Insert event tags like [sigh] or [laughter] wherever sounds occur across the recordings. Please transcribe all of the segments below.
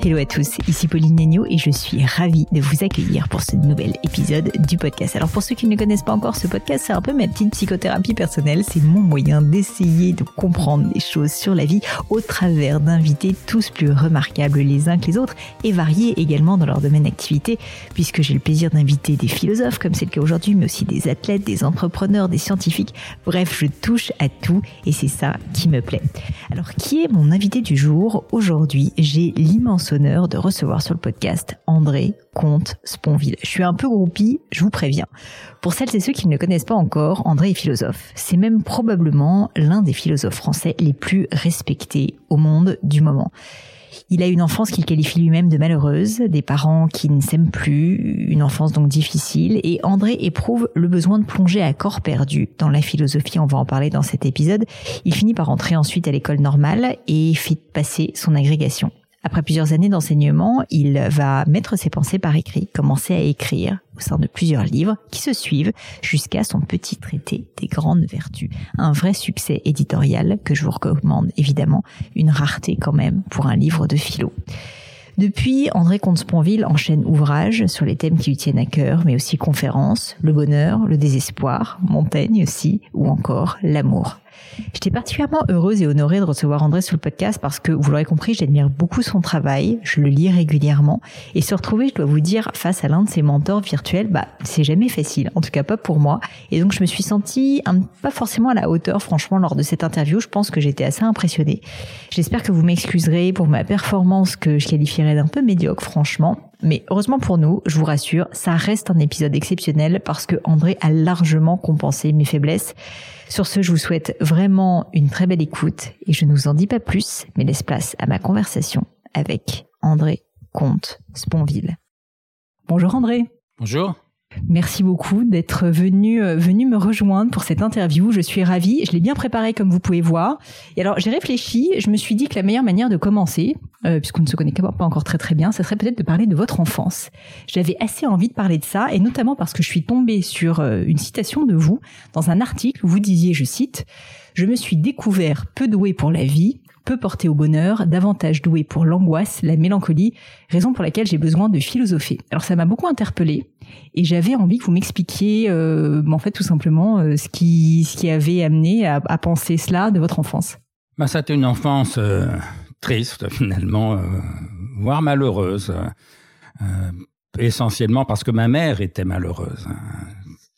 Hello à tous, ici Pauline Negno et je suis ravie de vous accueillir pour ce nouvel épisode du podcast. Alors pour ceux qui ne connaissent pas encore ce podcast, c'est un peu ma petite psychothérapie personnelle, c'est mon moyen d'essayer de comprendre des choses sur la vie au travers d'invités tous plus remarquables les uns que les autres et variés également dans leur domaine d'activité puisque j'ai le plaisir d'inviter des philosophes comme c'est le cas aujourd'hui mais aussi des athlètes, des entrepreneurs, des scientifiques. Bref, je touche à tout et c'est ça qui me plaît. Alors qui est mon invité du jour? Aujourd'hui, j'ai l'immense honneur de recevoir sur le podcast André Comte Sponville. Je suis un peu groupie, je vous préviens. Pour celles et ceux qui ne le connaissent pas encore, André est philosophe. C'est même probablement l'un des philosophes français les plus respectés au monde du moment. Il a une enfance qu'il qualifie lui-même de malheureuse, des parents qui ne s'aiment plus, une enfance donc difficile, et André éprouve le besoin de plonger à corps perdu dans la philosophie, on va en parler dans cet épisode. Il finit par entrer ensuite à l'école normale et fait passer son agrégation. Après plusieurs années d'enseignement, il va mettre ses pensées par écrit, commencer à écrire au sein de plusieurs livres qui se suivent jusqu'à son petit traité des grandes vertus. Un vrai succès éditorial que je vous recommande évidemment, une rareté quand même pour un livre de philo. Depuis, André Comte-Sponville enchaîne ouvrages sur les thèmes qui lui tiennent à cœur, mais aussi conférences, le bonheur, le désespoir, Montaigne aussi, ou encore l'amour. J'étais particulièrement heureuse et honorée de recevoir André sur le podcast parce que, vous l'aurez compris, j'admire beaucoup son travail, je le lis régulièrement, et se retrouver, je dois vous dire, face à l'un de ses mentors virtuels, bah, c'est jamais facile, en tout cas pas pour moi. Et donc je me suis sentie pas forcément à la hauteur, franchement, lors de cette interview, je pense que j'étais assez impressionnée. J'espère que vous m'excuserez pour ma performance que je qualifierais d'un peu médiocre, franchement. Mais heureusement pour nous, je vous rassure, ça reste un épisode exceptionnel parce que André a largement compensé mes faiblesses. Sur ce, je vous souhaite vraiment une très belle écoute et je ne vous en dis pas plus, mais laisse place à ma conversation avec André Comte Sponville. Bonjour André. Bonjour. Merci beaucoup d'être venu euh, venu me rejoindre pour cette interview. Je suis ravie. Je l'ai bien préparée comme vous pouvez voir. Et alors j'ai réfléchi. Je me suis dit que la meilleure manière de commencer, euh, puisqu'on ne se connaît pas encore très très bien, ce serait peut-être de parler de votre enfance. J'avais assez envie de parler de ça, et notamment parce que je suis tombée sur euh, une citation de vous dans un article où vous disiez, je cite, je me suis découvert peu doué pour la vie, peu porté au bonheur, davantage doué pour l'angoisse, la mélancolie, raison pour laquelle j'ai besoin de philosopher. Alors ça m'a beaucoup interpellée et j'avais envie que vous m'expliquiez euh, en fait tout simplement euh, ce qui ce qui avait amené à, penser cela de votre enfance. Bah, c'était une enfance euh, triste finalement, voire malheureuse, essentiellement parce que ma mère était malheureuse.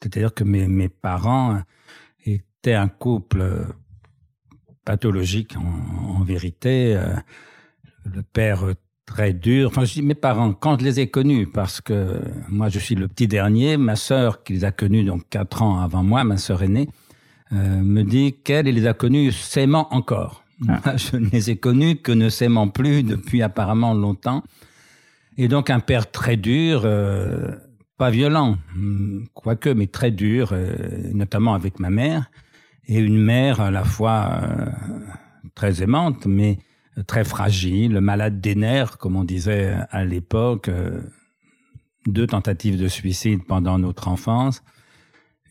C'est-à-dire que mes parents étaient un couple pathologique en, vérité. Euh, le père très dur. Enfin, je dis mes parents, quand je les ai connus, parce que moi, je suis le petit dernier, ma sœur, qui les a connus donc quatre ans avant moi, ma sœur aînée, euh, me dit qu'elle, les a connus s'aimant encore. Ah. je ne les ai connus que ne s'aimant plus depuis apparemment longtemps. Et donc un père très dur, euh, pas violent, quoique, mais très dur, notamment avec ma mère et une mère à la fois euh, très aimante, mais très fragile, malade des nerfs, comme on disait à l'époque, euh, deux tentatives de suicide pendant notre enfance,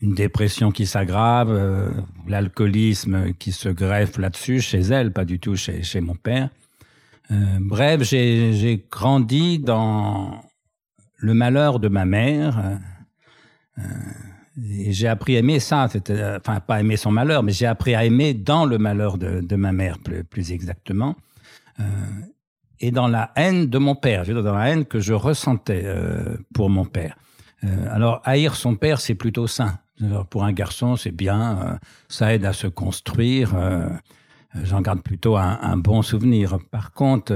une dépression qui s'aggrave, euh, l'alcoolisme qui se greffe là-dessus, chez elle, pas du tout chez, chez mon père. bref, j'ai grandi dans le malheur de ma mère Et j'ai appris à aimer ça, enfin pas aimer son malheur, mais j'ai appris à aimer dans le malheur de, de ma mère, plus, plus exactement, euh, et dans la haine de mon père, je veux dire, dans la haine que je ressentais euh, pour mon père. Euh, alors haïr son père, c'est plutôt sain. Pour un garçon, c'est bien, euh, ça aide à se construire. Euh, j'en garde plutôt un, un, bon souvenir. Par contre,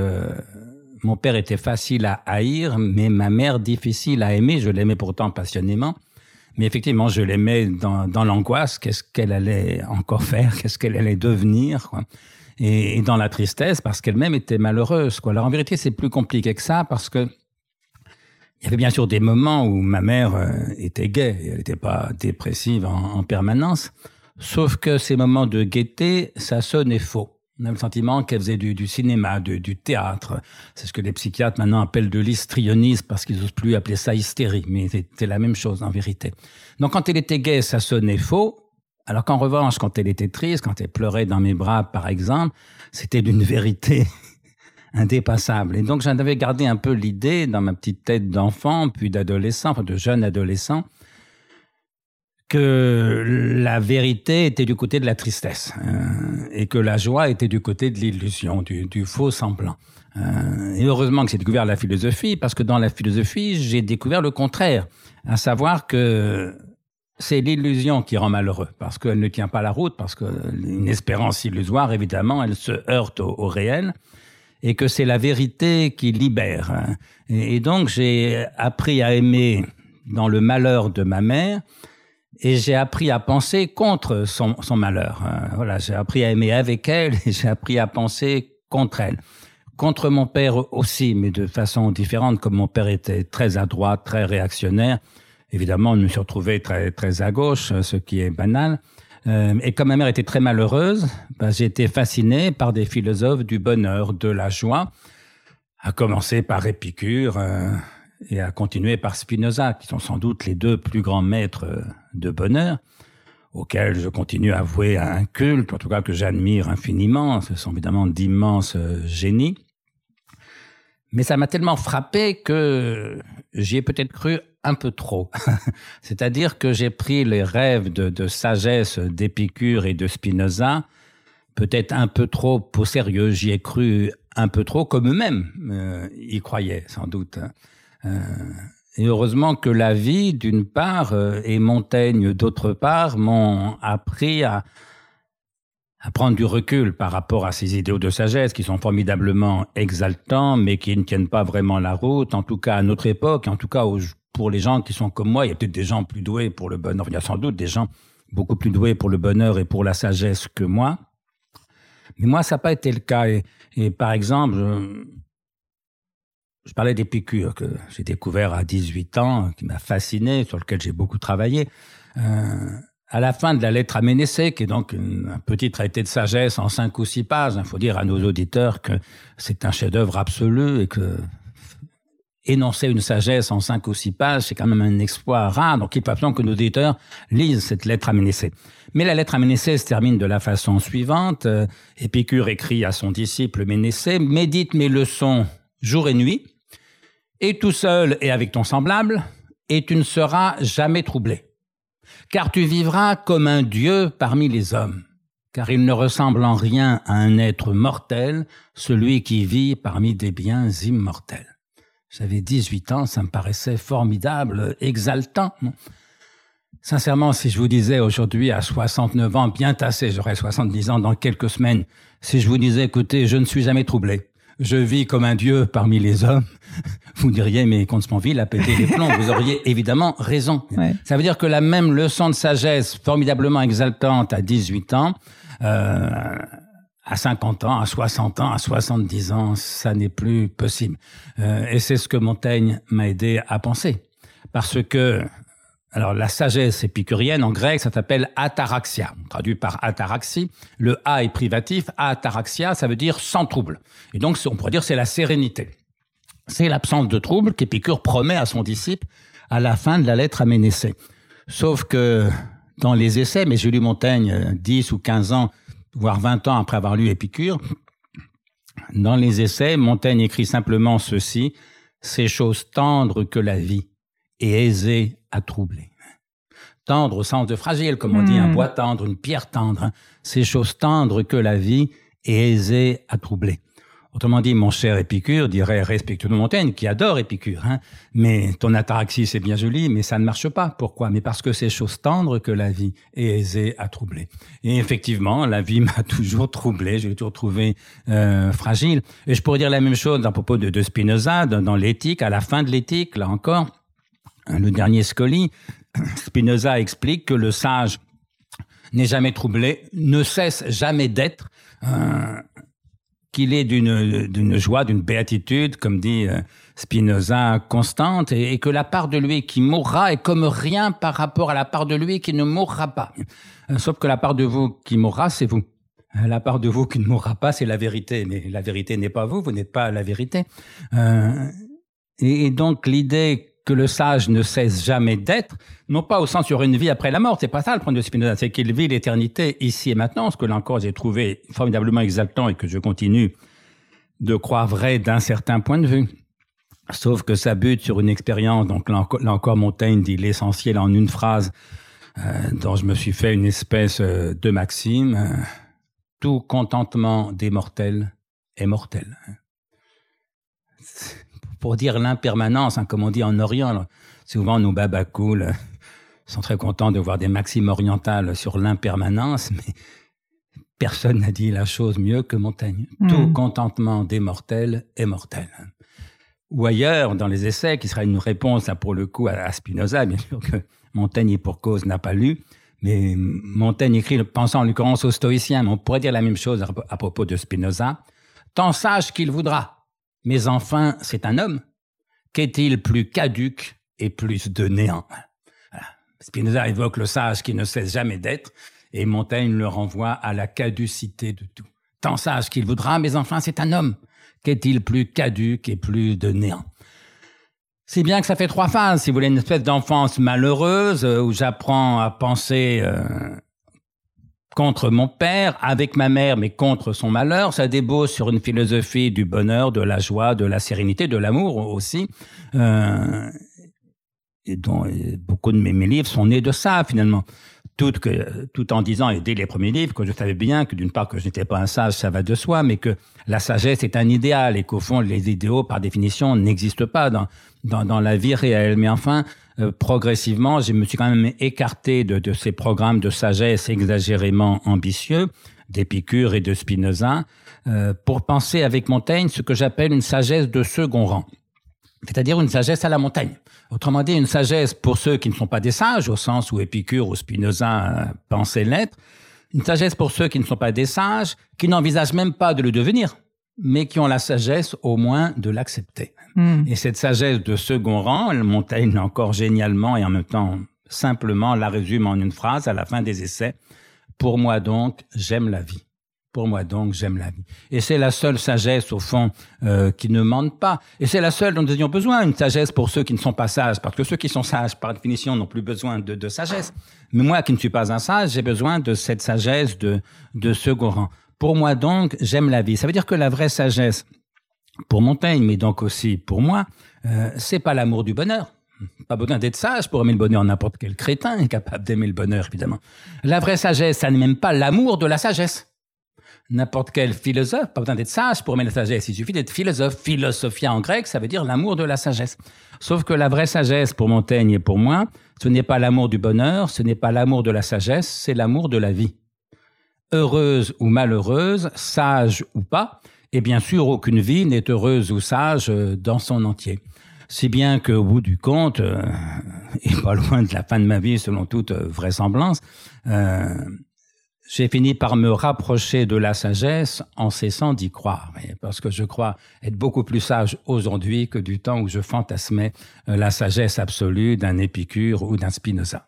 mon père était facile à haïr, mais ma mère difficile à aimer. Je l'aimais pourtant passionnément. Mais effectivement, je l'aimais dans, dans l'angoisse. Qu'est-ce qu'elle allait encore faire? Qu'est-ce qu'elle allait devenir. Et, et, dans la tristesse, parce qu'elle-même était malheureuse. Quoi. Alors en vérité, c'est plus compliqué que ça, parce que il y avait bien sûr des moments où ma mère euh, était gaie. Elle n'était pas dépressive en, en, permanence. Sauf que ces moments de gaieté, ça sonnait faux. On a le sentiment qu'elle faisait du, du cinéma, du, du théâtre. C'est ce que les psychiatres maintenant appellent de l'histrionisme parce qu'ils n'osent plus appeler ça hystérie, mais c'était la même chose en vérité. Donc quand elle était gaie, ça sonnait faux. Alors qu'en revanche, quand elle était triste, quand elle pleurait dans mes bras, par exemple, c'était d'une [laughs] vérité indépassable. Et donc j'en avais gardé un peu l'idée dans ma petite tête d'enfant, puis d'adolescent, enfin de jeune adolescent, que la vérité était du côté de la tristesse euh, et que la joie était du côté de l'illusion, du, du, faux semblant. Euh, et heureusement que j'ai découvert la philosophie, parce que dans la philosophie, j'ai découvert le contraire, à savoir que c'est l'illusion qui rend malheureux, parce qu'elle ne tient pas la route, parce qu'une espérance illusoire, évidemment, elle se heurte au, au réel, et que c'est la vérité qui libère. Et, et donc j'ai appris à aimer dans le malheur de ma mère, et j'ai appris à penser contre son, son malheur. Voilà, j'ai appris à aimer avec elle et [laughs] j'ai appris à penser contre elle. Contre mon père aussi, mais de façon différente, comme mon père était très à droite, très réactionnaire. Évidemment, je me suis retrouvé très, très à gauche, ce qui est banal. Euh, et comme ma mère était très malheureuse, ben, j'ai été fasciné par des philosophes du bonheur, de la joie, à commencer par Épicure, euh, et à continuer par Spinoza, qui sont sans doute les deux plus grands maîtres de bonheur, auxquels je continue à vouer un culte, en tout cas que j'admire infiniment. Ce sont évidemment d'immenses génies. Mais ça m'a tellement frappé que j'y ai peut-être cru un peu trop. [laughs] C'est-à-dire que j'ai pris les rêves de, sagesse d'Épicure et de Spinoza peut-être un peu trop au sérieux. J'y ai cru un peu trop, comme eux-mêmes euh, y croyaient sans doute. Euh, et heureusement que la vie, d'une part, euh, et Montaigne, d'autre part, m'ont appris à, à prendre du recul par rapport à ces idéaux de sagesse qui sont formidablement exaltants, mais qui ne tiennent pas vraiment la route, en tout cas à notre époque, en tout cas pour les gens qui sont comme moi. Il y a peut-être des gens plus doués pour le bonheur. Il y a sans doute des gens beaucoup plus doués pour le bonheur et pour la sagesse que moi. Mais moi, ça n'a pas été le cas. Et, et par exemple, je parlais d'Épicure que j'ai découvert à 18 ans, qui m'a fasciné, sur lequel j'ai beaucoup travaillé. Euh, à la fin de la lettre à Ménécée, qui est donc un petit traité de sagesse en cinq ou six pages, il faut dire à nos auditeurs que c'est un chef-d'œuvre absolu et que énoncer une sagesse en cinq ou six pages, c'est quand même un exploit rare. Donc, il faut absolument que nos auditeurs lisent cette lettre à Ménécée. Mais la lettre à Ménécée se termine de la façon suivante. Euh, Épicure écrit à son disciple Ménécée, médite mes leçons jour et nuit, et tout seul et avec ton semblable, et tu ne seras jamais troublé. Car tu vivras comme un Dieu parmi les hommes, car il ne ressemble en rien à un être mortel, celui qui vit parmi des biens immortels. J'avais 18 ans, ça me paraissait formidable, exaltant. Sincèrement, si je vous disais aujourd'hui à 69 ans, bien tassé, j'aurai 70 ans dans quelques semaines, si je vous disais, écoutez, je ne suis jamais troublé, je vis comme un dieu parmi les hommes, [laughs] vous diriez, mais Comte-Sponville a pété les plombs. vous auriez évidemment raison. Ouais. Ça veut dire que la même leçon de sagesse formidablement exaltante à 18 ans, euh, à 50 ans, à 60 ans, à 70 ans, ça n'est plus possible. Euh, et c'est ce que Montaigne m'a aidé à penser. Parce que alors, la sagesse épicurienne, en grec, ça s'appelle ataraxia, traduit par ataraxie. Le A est privatif, ataraxia, ça veut dire sans trouble. Et donc, on pourrait dire c'est la sérénité. C'est l'absence de trouble qu'Épicure promet à son disciple à la fin de la lettre à Ménécée. Sauf que dans les essais, mais lu Montaigne 10 ou 15 ans, voire 20 ans après avoir lu Épicure, dans les essais, Montaigne écrit simplement ceci, ces choses tendres que la vie et aisé à troubler. tendre au sens de fragile, comme on dit un Hmm. bois tendre, une pierre tendre, hein. ces choses tendres que la vie est aisée à troubler. Autrement dit, mon cher Épicure dirait respectueux de Montaigne, qui adore Épicure, hein, mais ton ataraxie c'est bien joli, mais ça ne marche pas. Pourquoi? Mais parce que c'est chose tendre que la vie est aisée à troubler. Et effectivement, la vie m'a [laughs] toujours troublé, je l'ai toujours trouvé euh, fragile. Et je pourrais dire la même chose à propos de, de Spinoza, dans, dans l'éthique, à la fin de l'éthique, là encore, le dernier Scoli, Spinoza explique que le sage n'est jamais troublé, ne cesse jamais d'être, euh, qu'il est d'une joie, d'une béatitude, comme dit euh, Spinoza, constante, et, que la part de lui qui mourra est comme rien par rapport à la part de lui qui ne mourra pas. Euh, sauf que la part de vous qui mourra, c'est vous. La part de vous qui ne mourra pas, c'est la vérité. Mais la vérité n'est pas vous, vous n'êtes pas la vérité. Et donc l'idée que le sage ne cesse jamais d'être, non pas au sens sur une vie après la mort, c'est pas ça le point de Spinoza, c'est qu'il vit l'éternité ici et maintenant, ce que là encore j'ai trouvé formidablement exaltant et que je continue de croire vrai d'un certain point de vue. Sauf que ça bute sur une expérience, donc là encore, Montaigne dit l'essentiel en une phrase, euh, dont je me suis fait une espèce euh, de maxime, euh, tout contentement des mortels est mortel pour dire l'impermanence, hein, comme on dit en Orient. là. Souvent, nos babacools euh, sont très contents de voir des maximes orientales sur l'impermanence, mais personne n'a dit la chose mieux que Montaigne. Mm. Tout contentement des mortels est mortel. Ou ailleurs, dans les essais, qui sera une réponse là, pour le coup à, à Spinoza, bien sûr que Montaigne et pour cause n'a pas lu, mais Montaigne écrit, pensant en l'occurrence aux stoïciens, mais on pourrait dire la même chose à, à propos de Spinoza. Tant sage qu'il voudra, mais enfin, c'est un homme. Qu'est-il plus caduque et plus de néant? Spinoza évoque le sage qui ne cesse jamais d'être, et Montaigne le renvoie à la caducité de tout. Tant sage qu'il voudra, mais enfin, c'est un homme. Qu'est-il plus caduque et plus de néant? Si bien que ça fait trois phases, si vous voulez, une espèce d'enfance malheureuse euh, où j'apprends à penser euh, contre mon père, avec ma mère, mais contre son malheur. Ça débouche sur une philosophie du bonheur, de la joie, de la sérénité, de l'amour aussi. Euh, et dont beaucoup de mes, mes livres sont nés de ça, finalement. Tout, que, tout en disant, et dès les premiers livres, que je savais bien que d'une part que je n'étais pas un sage, ça va de soi, mais que la sagesse est un idéal et qu'au fond, les idéaux, par définition, n'existent pas dans, dans, dans la vie réelle. Mais enfin, euh, progressivement, je me suis quand même écarté de, de ces programmes de sagesse exagérément ambitieux d'Épicure et de Spinoza euh, pour penser avec Montaigne ce que j'appelle une sagesse de second rang, c'est-à-dire une sagesse à la montagne. Autrement dit, une sagesse pour ceux qui ne sont pas des sages, au sens où Épicure ou Spinoza euh, pensaient l'être, une sagesse pour ceux qui ne sont pas des sages, qui n'envisagent même pas de le devenir, mais qui ont la sagesse au moins de l'accepter. Hmm. Et cette sagesse de second rang, Montaigne encore génialement et en même temps simplement la résume en une phrase à la fin des essais. Pour moi donc, j'aime la vie. Pour moi donc, j'aime la vie. Et c'est la seule sagesse, au fond, euh, qui ne mente pas. Et c'est la seule dont nous ayons besoin, une sagesse pour ceux qui ne sont pas sages, parce que ceux qui sont sages, par définition, n'ont plus besoin de, de sagesse. Mais moi qui ne suis pas un sage, j'ai besoin de cette sagesse de, de second rang. Pour moi donc, j'aime la vie. Ça veut dire que la vraie sagesse, pour Montaigne, mais donc aussi pour moi, euh, c'est pas l'amour du bonheur. Pas besoin d'être sage pour aimer le bonheur. N'importe quel crétin est capable d'aimer le bonheur, évidemment. La vraie sagesse, ça n'est même pas l'amour de la sagesse. N'importe quel philosophe, pas besoin d'être sage pour aimer la sagesse. Il suffit d'être philosophe. Philosophia en grec, ça veut dire l'amour de la sagesse. Sauf que la vraie sagesse pour Montaigne et pour moi, ce n'est pas l'amour du bonheur, ce n'est pas l'amour de la sagesse, c'est l'amour de la vie. Heureuse ou malheureuse, sage ou pas, et bien sûr, aucune vie n'est heureuse ou sage euh, dans son entier. Si bien qu'au bout du compte, euh, [laughs] et pas loin de la fin de ma vie selon toute euh, vraisemblance, j'ai fini par me rapprocher de la sagesse en cessant d'y croire. Parce que je crois être beaucoup plus sage aujourd'hui que du temps où je fantasmais la sagesse absolue d'un Épicure ou d'un Spinoza.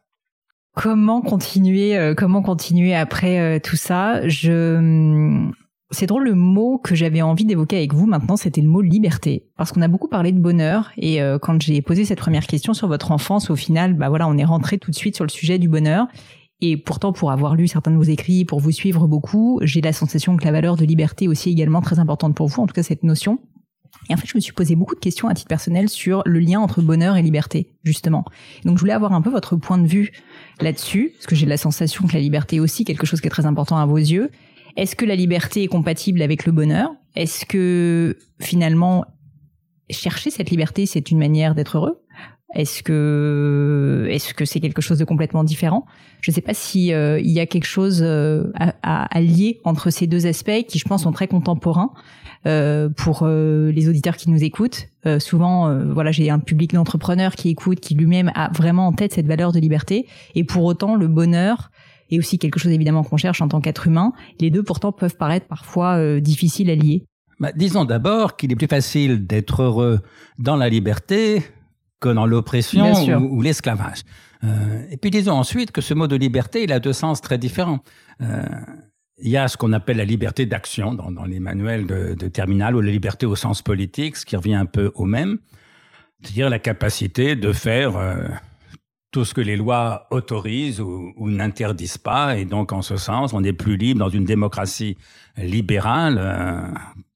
Comment continuer euh, Comment continuer après euh, tout ça Je c'est drôle le mot que j'avais envie d'évoquer avec vous maintenant, c'était le mot liberté, parce qu'on a beaucoup parlé de bonheur et euh, quand j'ai posé cette première question sur votre enfance, au final, bah voilà, on est rentré tout de suite sur le sujet du bonheur. Et pourtant, pour avoir lu certains de vos écrits, pour vous suivre beaucoup, j'ai la sensation que la valeur de liberté est aussi également très importante pour vous, en tout cas cette notion. Et en fait, je me suis posé beaucoup de questions à titre personnel sur le lien entre bonheur et liberté, justement. Donc, je voulais avoir un peu votre point de vue là-dessus, parce que j'ai la sensation que la liberté est aussi quelque chose qui est très important à vos yeux. Est-ce que la liberté est compatible avec le bonheur? Est-ce que finalement, chercher cette liberté, c'est une manière d'être heureux? Est-ce que est-ce que c'est quelque chose de complètement différent? Je ne sais pas si euh, il y a quelque chose euh, à, à, lier entre ces deux aspects qui, je pense, sont très contemporains euh, pour euh, les auditeurs qui nous écoutent. Euh, souvent, voilà, j'ai un public d'entrepreneurs qui écoute, qui lui-même a vraiment en tête cette valeur de liberté, et pour autant, le bonheur est aussi quelque chose évidemment qu'on cherche en tant qu'être humain. Les deux, pourtant, peuvent paraître parfois difficiles à lier. Bah, disons d'abord qu'il est plus facile d'être heureux dans la liberté que dans l'oppression ou, ou l'esclavage. Euh, et puis disons ensuite que ce mot de liberté, il a deux sens très différents. Euh, il y a ce qu'on appelle la liberté d'action dans, dans, les manuels de, de terminal ou la liberté au sens politique, ce qui revient un peu au même, c'est-à-dire la capacité de faire euh, tout ce que les lois autorisent ou, ou n'interdisent pas. Et donc, en ce sens, on est plus libre dans une démocratie libérale euh,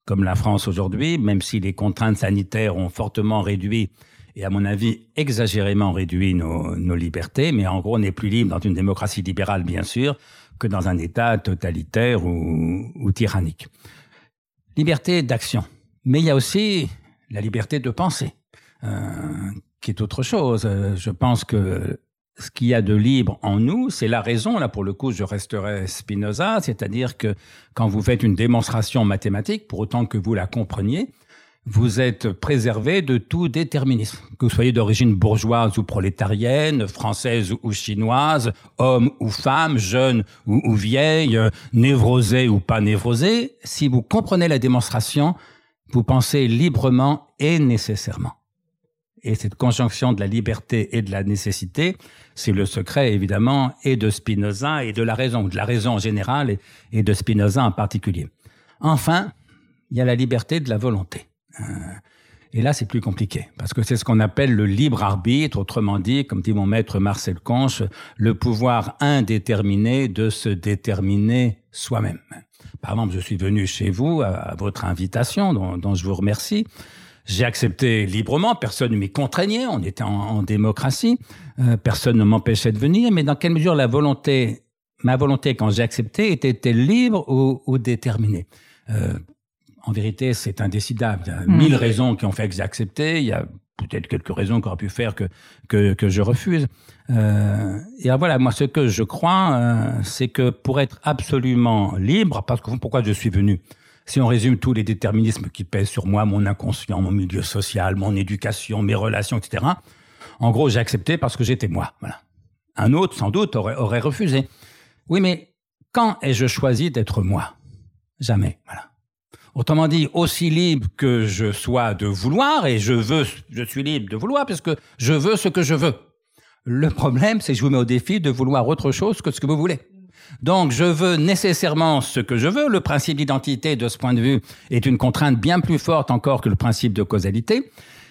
comme la France aujourd'hui, même si les contraintes sanitaires ont fortement réduit et à mon avis exagérément réduit nos, nos libertés, mais en gros on n'est plus libre dans une démocratie libérale bien sûr que dans un État totalitaire ou, ou tyrannique. Liberté d'action, mais il y a aussi la liberté de penser, euh, qui est autre chose. Je pense que ce qu'il y a de libre en nous, c'est la raison. Là, pour le coup, je resterai Spinoza, c'est-à-dire que quand vous faites une démonstration mathématique, pour autant que vous la compreniez, vous êtes préservé de tout déterminisme, que vous soyez d'origine bourgeoise ou prolétarienne, française ou chinoise, homme ou femme, jeune ou, vieille, névrosé ou pas névrosé. Si vous comprenez la démonstration, vous pensez librement et nécessairement. Et cette conjonction de la liberté et de la nécessité, c'est le secret évidemment et de Spinoza et de la raison, de la raison en général et de Spinoza en particulier. Enfin, il y a la liberté de la volonté. Euh, et là, c'est plus compliqué, parce que c'est ce qu'on appelle le libre arbitre, autrement dit, comme dit mon maître Marcel Conche, le pouvoir indéterminé de se déterminer soi-même. Par exemple, je suis venu chez vous à, votre invitation, dont, je vous remercie. J'ai accepté librement, personne ne m'y contraignait, on était en, démocratie, euh, personne ne m'empêchait de venir, mais dans quelle mesure la volonté, ma volonté quand j'ai accepté, était-elle libre ou, ou déterminée? Euh, en vérité, c'est indécidable. Il y a mmh. mille raisons qui ont fait que j'ai accepté. Il y a peut-être quelques raisons qui auraient pu faire que, que, que je refuse. Euh, et voilà, moi, ce que je crois, euh, c'est que pour être absolument libre, parce que pourquoi je suis venu? Si on résume tous les déterminismes qui pèsent sur moi, mon inconscient, mon milieu social, mon éducation, mes relations, etc., en gros, j'ai accepté parce que j'étais moi. Voilà. Un autre, sans doute, aurait, aurait refusé. Oui, mais quand ai-je choisi d'être moi? Jamais. Voilà. Autrement dit, aussi libre que je sois de vouloir, et je veux, je suis libre de vouloir, puisque je veux ce que je veux. Le problème, c'est que je vous mets au défi de vouloir autre chose que ce que vous voulez. Donc, je veux nécessairement ce que je veux. Le principe d'identité, de ce point de vue, est une contrainte bien plus forte encore que le principe de causalité.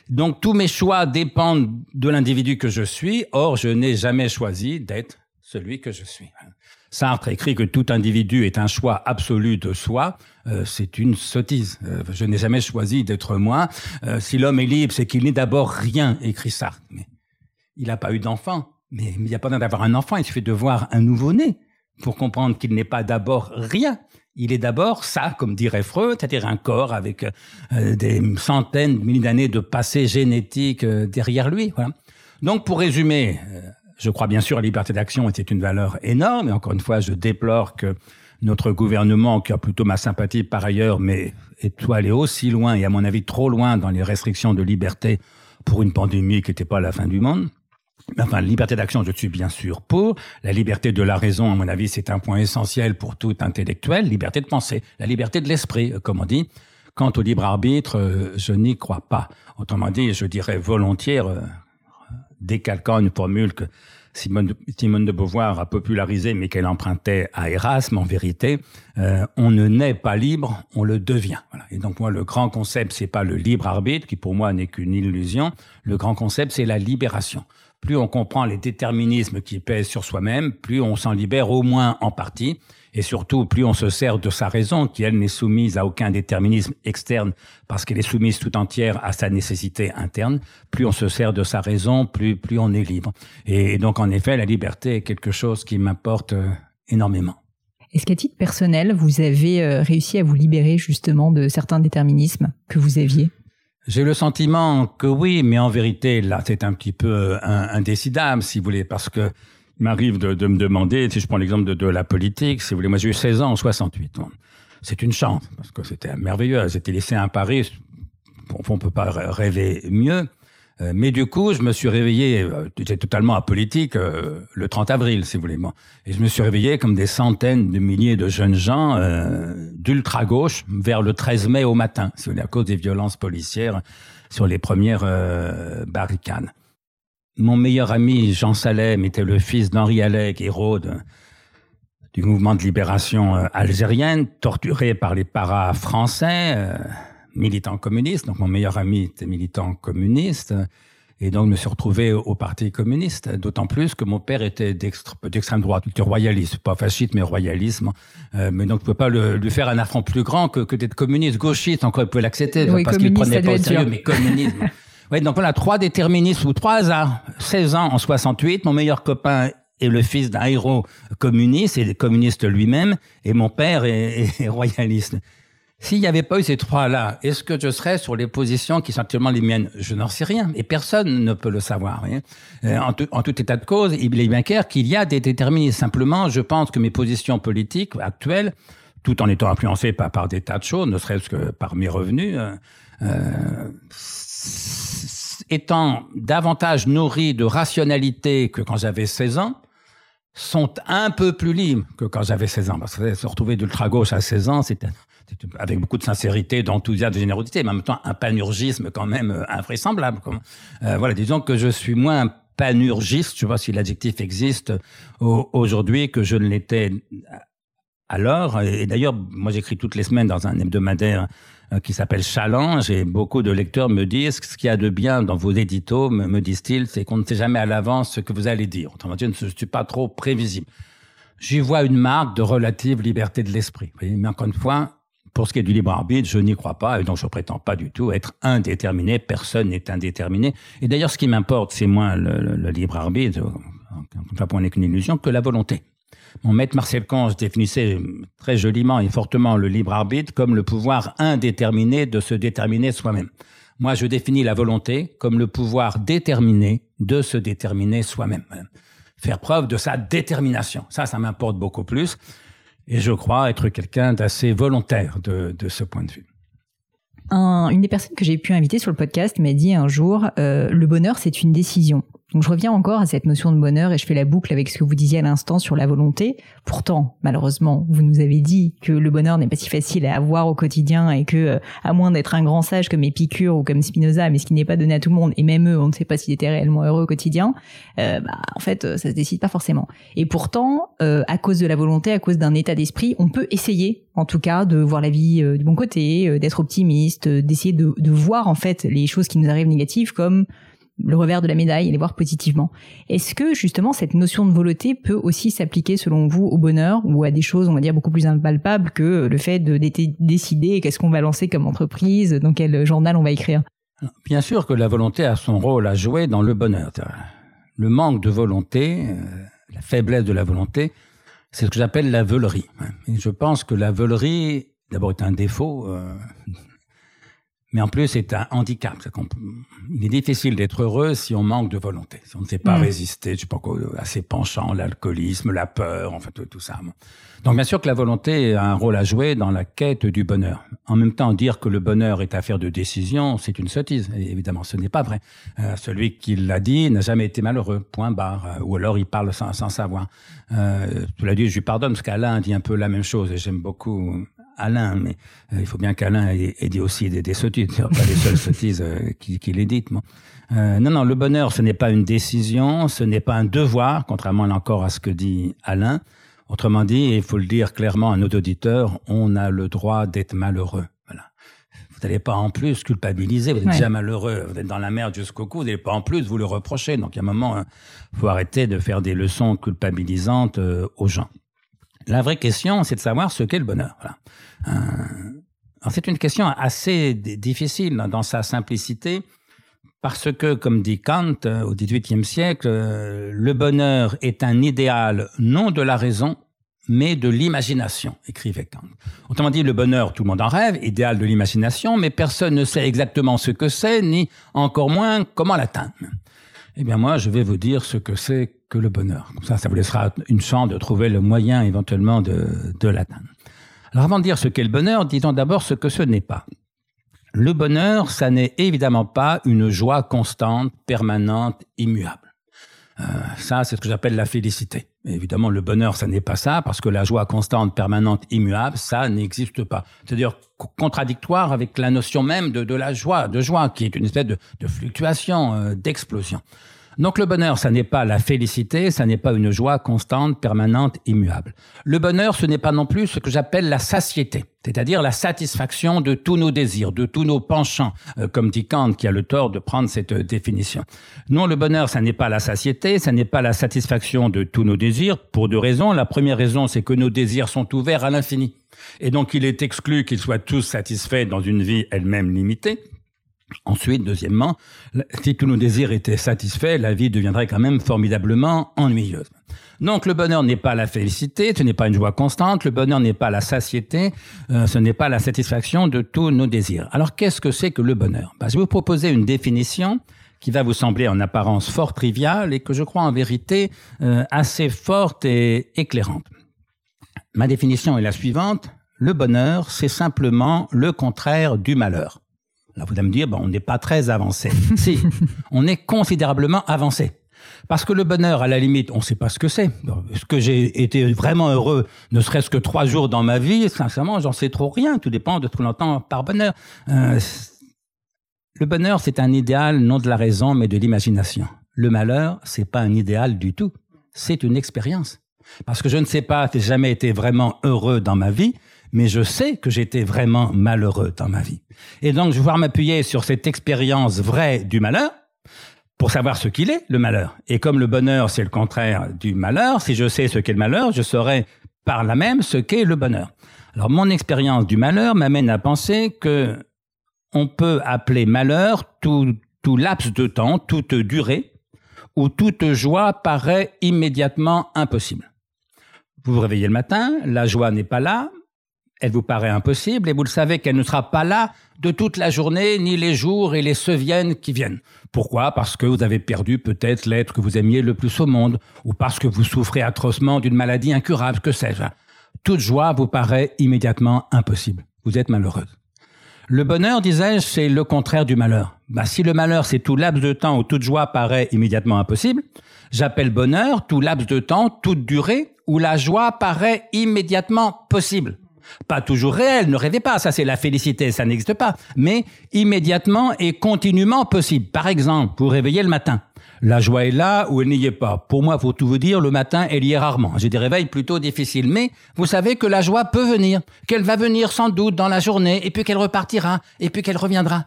Donc, tous mes choix dépendent de l'individu que je suis. Or, je n'ai jamais choisi d'être celui que je suis. Sartre écrit que tout individu est un choix absolu de soi. Euh, c'est une sottise. Euh, je n'ai jamais choisi d'être moi. Euh, si l'homme est libre, c'est qu'il n'est d'abord rien, écrit Sartre. Mais il n'a pas eu d'enfant. Mais il n'y a pas besoin d'avoir un enfant, il suffit de voir un nouveau-né pour comprendre qu'il n'est pas d'abord rien. Il est d'abord ça, comme dirait Freud, c'est-à-dire un corps avec euh, des centaines, milliers d'années de passé génétique euh, derrière lui. Voilà. Donc, pour résumer, je crois bien sûr la liberté d'action était une valeur énorme, et encore une fois, je déplore que notre gouvernement, qui a plutôt ma sympathie par ailleurs, mais est allé aussi loin, et à mon avis trop loin dans les restrictions de liberté pour une pandémie qui n'était pas la fin du monde. Enfin, liberté d'action, je suis bien sûr pour. La liberté de la raison, à mon avis, c'est un point essentiel pour tout intellectuel. Liberté de penser, la liberté de l'esprit, euh, comme on dit. Quant au libre arbitre, euh, je n'y crois pas. Autrement dit, je dirais volontiers, euh, décalquant une formule que Simone de, Beauvoir a popularisée, mais qu'elle empruntait à Erasme, en vérité, euh, on ne naît pas libre, on le devient. Voilà. Et donc moi, le grand concept, c'est pas le libre arbitre, qui pour moi n'est qu'une illusion. Le grand concept, c'est la libération. plus on comprend les déterminismes qui pèsent sur soi-même, plus on s'en libère au moins en partie. Et surtout, plus on se sert de sa raison, qui elle n'est soumise à aucun déterminisme externe, parce qu'elle est soumise tout entière à sa nécessité interne, plus on se sert de sa raison, plus, plus on est libre. Et donc, en effet, la liberté est quelque chose qui m'importe euh, énormément. Est-ce qu'à titre personnel, vous avez euh, réussi à vous libérer justement de certains déterminismes que vous aviez? J'ai le sentiment que oui, mais en vérité, là, c'est un petit peu euh, indécidable, si vous voulez, parce que m'arrive de, de, me demander, si je prends l'exemple de, de, la politique, si vous voulez, moi j'ai eu 16 ans en 68. C'est une chance, parce que c'était merveilleux. J'étais laissé à Paris, on ne peut pas rêver mieux. Euh, mais du coup, je me suis réveillé, euh, j'étais totalement apolitique, euh, le 30 avril, si vous voulez. Et je me suis réveillé comme des centaines de milliers de jeunes gens euh, d'ultra-gauche vers le 13 mai au matin, si vous voulez, à cause des violences policières sur les premières barricades. Mon meilleur ami, Jean Salem, était le fils d'Henri Alec, héros du mouvement de libération algérienne, torturé par les paras français militant communiste. Donc mon meilleur ami était militant communiste. Et donc, je me suis retrouvé au Parti communiste, d'autant plus que mon père était d'extrême droite, du royaliste, pas fasciste, mais royalisme. Euh, mais donc, je ne pouvais pas le, lui faire un affront plus grand que, que d'être communiste, gauchiste, encore, il pouvait l'accepter, parce qu'il prenait pas au sérieux, mais communisme. [laughs] oui, donc voilà, trois déterministes ou trois hasards. 16 ans en 68, mon meilleur copain est le fils d'un héros communiste, et communiste lui-même, et mon père est, royaliste. S'il n'y avait pas eu ces trois-là, est-ce que je serais sur les positions qui sont actuellement les miennes? Je n'en sais rien, et personne ne peut le savoir. Euh, en, tout, état de cause, il est bien clair qu'il y a des déterministes. Simplement, je pense que mes positions politiques actuelles, tout en étant influencées par, par des tas de choses, ne serait-ce que par mes revenus, euh, euh, étant davantage nourries de rationalité que quand j'avais 16 ans, sont un peu plus libres que quand j'avais 16 ans. Parce que se retrouver d'ultra-gauche à 16 ans, c'était avec beaucoup de sincérité, d'enthousiasme, de générosité, mais en même temps un panurgisme quand même euh, invraisemblable. Euh, voilà, disons que je suis moins panurgiste, je vois si l'adjectif existe aujourd'hui que je ne l'étais alors. Et d'ailleurs, moi j'écris toutes les semaines dans un hebdomadaire euh, qui s'appelle Challenge et beaucoup de lecteurs me disent ce qu'il y a de bien dans vos éditos, me, disent-ils, c'est qu'on ne sait jamais à l'avance ce que vous allez dire. Autrement dit, je ne suis pas trop prévisible. J'y vois une marque de relative liberté de l'esprit. Mais encore une fois, pour ce qui est du libre arbitre, je n'y crois pas et donc je prétends pas du tout être indéterminé. Personne n'est indéterminé. Et d'ailleurs, ce qui m'importe, c'est moins le, libre arbitre, en point n'est qu'une illusion, que la volonté. Mon maître Marcel Conge définissait très joliment et fortement le libre arbitre comme le pouvoir indéterminé de se déterminer soi-même. Moi, je définis la volonté comme le pouvoir déterminé de se déterminer soi-même. Faire preuve de sa détermination. Ça, ça m'importe beaucoup plus. Et je crois être quelqu'un d'assez volontaire de, ce point de vue. Un, une des personnes que j'ai pu inviter sur le podcast m'a dit un jour, euh, le bonheur, c'est une décision. Donc je reviens encore à cette notion de bonheur et je fais la boucle avec ce que vous disiez à l'instant sur la volonté. Pourtant, malheureusement, vous nous avez dit que le bonheur n'est pas si facile à avoir au quotidien et que, euh, à moins d'être un grand sage comme Épicure ou comme Spinoza, mais ce qui n'est pas donné à tout le monde, et même eux, on ne sait pas s'ils étaient réellement heureux au quotidien, euh, bah, en fait, euh, ça se décide pas forcément. Et pourtant, à cause de la volonté, à cause d'un état d'esprit, on peut essayer, en tout cas, de voir la vie du bon côté, d'être optimiste, d'essayer de, de voir en fait les choses qui nous arrivent négatives comme le revers de la médaille et les voir positivement. Est-ce que justement cette notion de volonté peut aussi s'appliquer selon vous au bonheur ou à des choses on va dire beaucoup plus impalpables que le fait de décider qu'est-ce qu'on va lancer comme entreprise, dans quel journal on va écrire? Bien sûr que la volonté a son rôle à jouer dans le bonheur. Le manque de volonté, euh, la faiblesse de la volonté, c'est ce que j'appelle la veulerie. Et je pense que la veulerie, d'abord, est un défaut euh, mais en plus, c'est un handicap. il est difficile d'être heureux si on manque de volonté, si on ne sait pas mm. résister, je sais pas quoi, à ses penchants, l'alcoolisme, la peur, en fait, tout ça. Donc, bien sûr que la volonté a un rôle à jouer dans la quête du bonheur. En même temps, dire que le bonheur est affaire de décision, c'est une sottise. Et évidemment, ce n'est pas vrai. Euh, celui qui l'a dit n'a jamais été malheureux, point barre. Euh, ou alors, il parle sans, sans savoir. Euh, tu l'as dit, je lui pardonne, parce qu'Alain dit un peu la même chose, et j'aime beaucoup Alain, mais euh, il faut bien qu'Alain ait, dit aussi des, des sottises, pas les seules [laughs] sottises euh, qu'il ait dites. Euh, non, non, le bonheur, ce n'est pas une décision, ce n'est pas un devoir, contrairement encore à ce que dit Alain. Autrement dit, il faut le dire clairement à nos auditeurs, on a le droit d'être malheureux. Voilà. Vous n'allez pas en plus culpabiliser, vous êtes déjà malheureux, vous êtes dans la merde jusqu'au cou, vous n'allez pas en plus vous le reprocher. Donc, il y a un moment, il hein, faut arrêter de faire des leçons culpabilisantes euh, aux gens. La vraie question, c'est de savoir ce qu'est le bonheur. Euh, c'est une question assez difficile dans sa simplicité. Parce que, comme dit Kant euh, au XVIIIe siècle, euh, le bonheur est un idéal non de la raison, mais de l'imagination, écrivait Kant. Autrement dit, le bonheur, tout le monde en rêve, idéal de l'imagination, mais personne ne sait exactement ce que c'est, ni encore moins comment l'atteindre. Eh bien, moi, je vais vous dire ce que c'est que le bonheur. Comme ça, ça vous laissera une chance de trouver le moyen éventuellement de, de l'atteindre. Alors, avant de dire ce qu'est le bonheur, disons d'abord ce que ce n'est pas. Le bonheur, ça n'est évidemment pas une joie constante, permanente, immuable. Euh, ça, c'est ce que j'appelle la félicité. Évidemment, le bonheur, ça n'est pas ça, parce que la joie constante, permanente, immuable, ça n'existe pas. C'est-à-dire contradictoire avec la notion même de, la joie, de joie, qui est une espèce de, fluctuation, euh, d'explosion. Donc le bonheur, ça n'est pas la félicité, ça n'est pas une joie constante, permanente, immuable. Le bonheur, ce n'est pas non plus ce que j'appelle la satiété, c'est-à-dire la satisfaction de tous nos désirs, de tous nos penchants, euh, comme dit Kant qui a le tort de prendre cette euh, définition. Non, le bonheur, ça n'est pas la satiété, ça n'est pas la satisfaction de tous nos désirs, pour deux raisons. La première raison, c'est que nos désirs sont ouverts à l'infini. Et donc il est exclu qu'ils soient tous satisfaits dans une vie elle-même limitée. Ensuite, deuxièmement, si tous nos désirs étaient satisfaits, la vie deviendrait quand même formidablement ennuyeuse. Donc le bonheur n'est pas la félicité, ce n'est pas une joie constante, le bonheur n'est pas la satiété, euh, ce n'est pas la satisfaction de tous nos désirs. Alors qu'est-ce que c'est que le bonheur? Ben, Je vais vous proposer une définition qui va vous sembler en apparence fort triviale et que je crois en vérité euh, assez forte et éclairante. Ma définition est la suivante. Le bonheur, c'est simplement le contraire du malheur. Là, vous allez me dire, bon, on n'est pas très avancé. [laughs] si, on est considérablement avancé. Parce que le bonheur, à la limite, on ne sait pas ce que c'est. Est-ce que j'ai été vraiment heureux, ne serait-ce que trois jours dans ma vie Sincèrement, j'en sais trop rien. Tout dépend de ce qu'on entend par bonheur. Euh, le bonheur, c'est un idéal non de la raison, mais de l'imagination. Le malheur, c'est pas un idéal du tout. C'est une expérience. Parce que je ne sais pas, j'ai jamais été vraiment heureux dans ma vie mais je sais que j'étais vraiment malheureux dans ma vie. Et donc, je vais m'appuyer sur cette expérience vraie du malheur pour savoir ce qu'il est, le malheur. Et comme le bonheur, c'est le contraire du malheur, si je sais ce qu'est le malheur, je saurai par là même ce qu'est le bonheur. Alors, mon expérience du malheur m'amène à penser que on peut appeler malheur tout, tout laps de temps, toute durée, où toute joie paraît immédiatement impossible. Vous vous réveillez le matin, la joie n'est pas là, elle vous paraît impossible et vous le savez qu'elle ne sera pas là de toute la journée, ni les jours et les viennent qui viennent. Pourquoi? Parce que vous avez perdu peut-être l'être que vous aimiez le plus au monde, ou parce que vous souffrez atrocement d'une maladie incurable, que sais-je. Toute joie vous paraît immédiatement impossible. Vous êtes malheureuse. Le bonheur, disais-je, c'est le contraire du malheur. Bah, si le malheur, c'est tout laps de temps où toute joie paraît immédiatement impossible, j'appelle bonheur tout laps de temps, toute durée, où la joie paraît immédiatement possible. Pas toujours réel, ne rêvez pas, ça c'est la félicité, ça n'existe pas, mais immédiatement et continuellement possible. Par exemple, vous réveillez le matin. La joie est là ou elle n'y est pas. Pour moi, faut tout vous dire, le matin, elle y est rarement. J'ai des réveils plutôt difficiles. Mais vous savez que la joie peut venir, qu'elle va venir sans doute dans la journée, et puis qu'elle repartira, et puis qu'elle reviendra.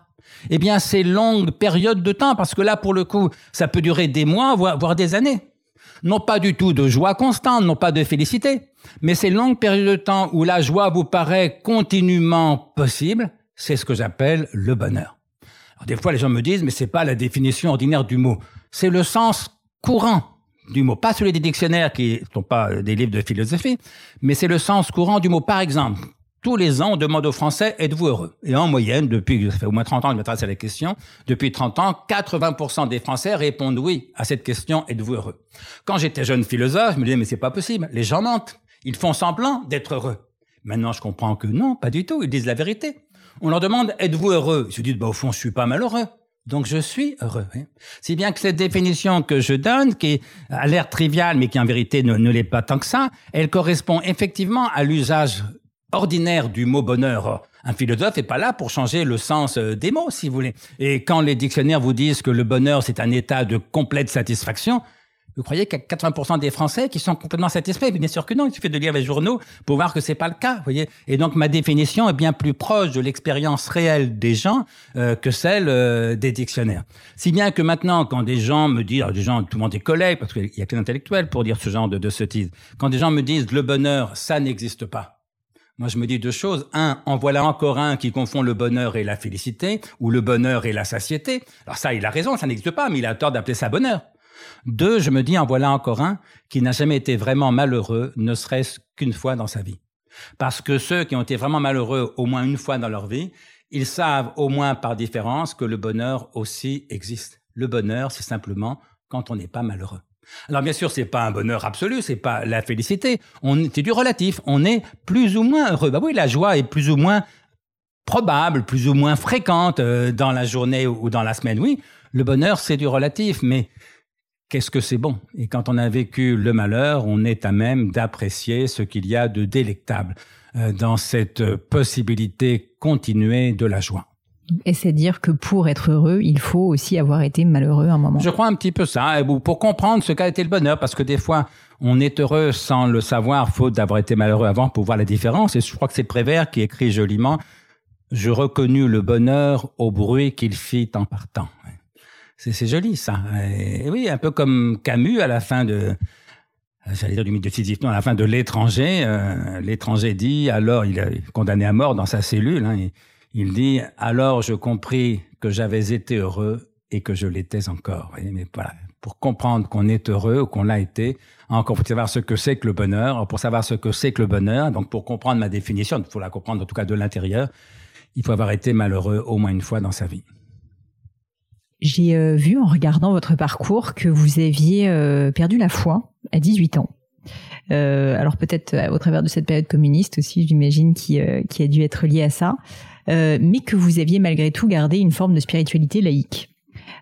Eh bien, c'est longues périodes de temps, parce que là, pour le coup, ça peut durer des mois, voire des années non pas du tout de joie constante, non pas de félicité, mais ces longues périodes de temps où la joie vous paraît continuellement possible, c'est ce que j'appelle le bonheur. des fois, les gens me disent, mais c'est pas la définition ordinaire du mot, c'est le sens courant du mot, pas celui des dictionnaires qui ne sont pas des livres de philosophie, mais c'est le sens courant du mot. Par exemple, tous les ans, on demande aux Français, êtes-vous heureux? Et en moyenne, depuis, ça fait au moins 30 ans que je m'intéresse à la question, depuis 30 ans, 80% des Français répondent oui à cette question, êtes-vous heureux? Quand j'étais jeune philosophe, je me disais, mais c'est pas possible, les gens mentent, ils font semblant d'être heureux. Maintenant, je comprends que non, pas du tout, ils disent la vérité. On leur demande, êtes-vous heureux? Ils se disent, bah, au fond, je suis pas malheureux. Donc je suis heureux. Hein. Si bien que cette définition que je donne, qui a l'air triviale, mais qui en vérité ne l'est pas tant que ça, elle correspond effectivement à l'usage ordinaire du mot bonheur. Un philosophe n'est pas là pour changer le sens euh, des mots, si vous voulez. Et quand les dictionnaires vous disent que le bonheur, c'est un état de complète satisfaction, Vous croyez qu'il y a 80% des Français qui sont complètement satisfaits? Bien sûr que non, il suffit de lire les journaux pour voir que c'est pas le cas, vous voyez. Et donc ma définition est bien plus proche de l'expérience réelle des gens euh, que celle euh, des dictionnaires. Si bien que maintenant, quand des gens me disent, des gens, tout le monde est collègue, parce qu'il y a que intellectuels pour dire ce genre de, de sottises, quand des gens me disent le bonheur, ça n'existe pas. Moi, je me dis deux choses. Un, en voilà encore un qui confond le bonheur et la félicité, ou le bonheur et la satiété. Alors ça, il a raison, ça n'existe pas, mais il a tort d'appeler ça bonheur. Deux, je me dis, en voilà encore un qui n'a jamais été vraiment malheureux, ne serait-ce qu'une fois dans sa vie. Parce que ceux qui ont été vraiment malheureux au moins une fois dans leur vie, ils savent au moins par différence que le bonheur aussi existe. Le bonheur, c'est simplement quand on n'est pas malheureux. Alors bien sûr, c'est pas un bonheur absolu, c'est pas la félicité. On c'est du relatif. On est plus ou moins heureux. Bah oui, la joie est plus ou moins probable, plus ou moins fréquente euh, dans la journée ou dans la semaine. Oui, le bonheur c'est du relatif, mais qu'est-ce que c'est bon? Et quand on a vécu le malheur, on est à même d'apprécier ce qu'il y a de délectable euh, dans cette possibilité continuée de la joie. Et c'est dire que pour être heureux, il faut aussi avoir été malheureux à un moment. Je crois un petit peu ça, pour comprendre ce qu'a été le bonheur, parce que des fois, on est heureux sans le savoir, faute d'avoir été malheureux avant pour voir la différence. Et je crois que c'est Prévert qui écrit joliment, je reconnus le bonheur au bruit qu'il fit en partant. C'est joli ça. Et oui, un peu comme Camus à la fin de, j'allais dire du mythe de Sisyphe, non, à la fin de l'étranger. Euh, l'étranger dit, alors il est condamné à mort dans sa cellule. Hein, il dit alors je compris que j'avais été heureux et que je l'étais encore. Mais voilà, pour comprendre qu'on est heureux ou qu'on l'a été, encore pour savoir ce que c'est que le bonheur, pour savoir ce que c'est que le bonheur, donc pour comprendre ma définition, il faut la comprendre en tout cas de l'intérieur, il faut avoir été malheureux au moins une fois dans sa vie. J'ai euh, vu en regardant votre parcours que vous aviez euh, perdu la foi à 18 ans. Euh, alors peut-être au travers de cette période communiste aussi, j'imagine, qui, qui a dû être liée à ça. Euh, mais que vous aviez malgré tout gardé une forme de spiritualité laïque.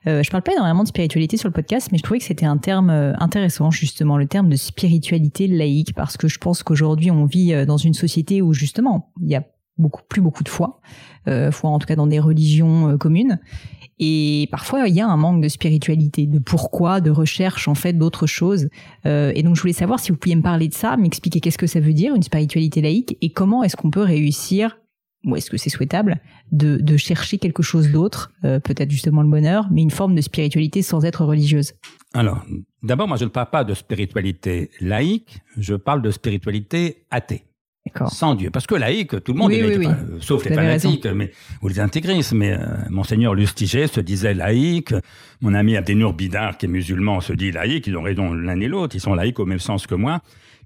Euh, je parle pas énormément de spiritualité sur le podcast, mais je trouvais que c'était un terme euh, intéressant, justement, le terme de spiritualité laïque, parce que je pense qu'aujourd'hui, on vit euh, dans une société où, justement, il y a beaucoup plus beaucoup de foi, euh, foi en tout cas dans des religions communes, et parfois il y a un manque de spiritualité, de pourquoi, de recherche en fait d'autres choses. Euh, et donc je voulais savoir si vous pouviez me parler de ça, m'expliquer qu'est-ce que ça veut dire une spiritualité laïque et comment est-ce qu'on peut réussir ou est-ce que c'est souhaitable de, de, chercher quelque chose d'autre, euh, peut-être justement le bonheur, mais une forme de spiritualité sans être religieuse? Alors, d'abord, moi, je ne parle pas de spiritualité laïque, je parle de spiritualité athée. Sans Dieu. Parce que laïque, tout le monde est laïque, sauf les fanatiques mais, ou les intégristes. Mais euh, Monseigneur Lustiger se disait laïque. Mon ami Abdenour Bidar, qui est musulman, se dit laïque. Ils ont raison l'un et l'autre. Ils sont laïques au même sens que moi.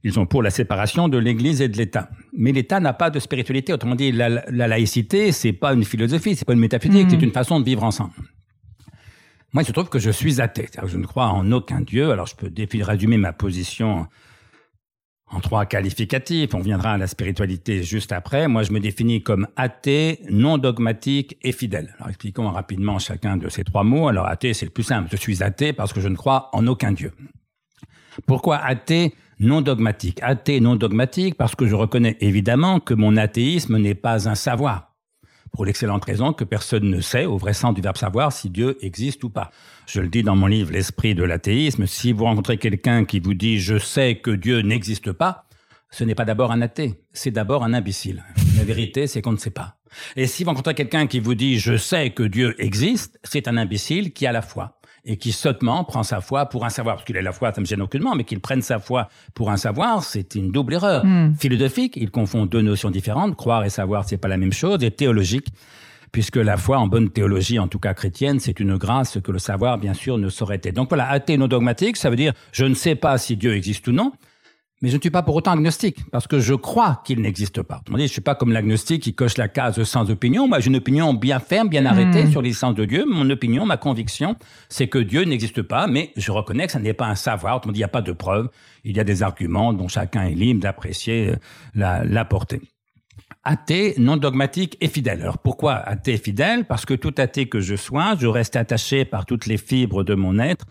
Ils sont pour la séparation de l'Église et de l'État. Mais l'État n'a pas de spiritualité. Autrement dit, la, la laïcité, c'est pas une philosophie, c'est pas une métaphysique, c'est hmm. une façon de vivre ensemble. Moi, il se trouve que je suis athée. Je ne crois en aucun Dieu. Alors, je peux résumer ma position en trois qualificatifs. On viendra à la spiritualité juste après. Moi, je me définis comme athée, non dogmatique et fidèle. Alors, expliquons rapidement chacun de ces trois mots. Alors, athée, c'est le plus simple. Je suis athée parce que je ne crois en aucun Dieu. Pourquoi athée non dogmatique. Athée non dogmatique parce que je reconnais évidemment que mon athéisme n'est pas un savoir. Pour l'excellente raison que personne ne sait, au vrai sens du verbe savoir, si Dieu existe ou pas. Je le dis dans mon livre L'esprit de l'athéisme, si vous rencontrez quelqu'un qui vous dit je sais que Dieu n'existe pas, ce n'est pas d'abord un athée, c'est d'abord un imbécile. La vérité, c'est qu'on ne sait pas. Et si vous rencontrez quelqu'un qui vous dit je sais que Dieu existe, c'est un imbécile qui a la foi et qui sottement prend sa foi pour un savoir. Parce qu'il a la foi, ça me gêne aucunement, mais qu'il prenne sa foi pour un savoir, c'est une double erreur. Hmm. Philosophique, il confond deux notions différentes. Croire et savoir, c'est pas la même chose. Et théologique, puisque la foi, en bonne théologie, en tout cas chrétienne, c'est une grâce que le savoir, bien sûr, ne saurait être. Donc voilà, athée non dogmatique, ça veut dire je ne sais pas si Dieu existe ou non, mais je ne suis pas pour autant agnostique, parce que je crois qu'il n'existe pas. je ne suis pas comme l'agnostique qui coche la case sans opinion. Moi, j'ai une opinion bien ferme, bien arrêtée hmm. sur l'existence de Dieu. Mon opinion, ma conviction, c'est que Dieu n'existe pas, mais je reconnais que ça n'est pas un savoir. Autrement dit, il n'y a pas de preuves. Il y a des arguments dont chacun est libre d'apprécier euh, la, la portée athée, non dogmatique et fidèle. Alors pourquoi athée et fidèle? Parce que tout athée que je sois, je reste attaché par toutes les fibres de mon être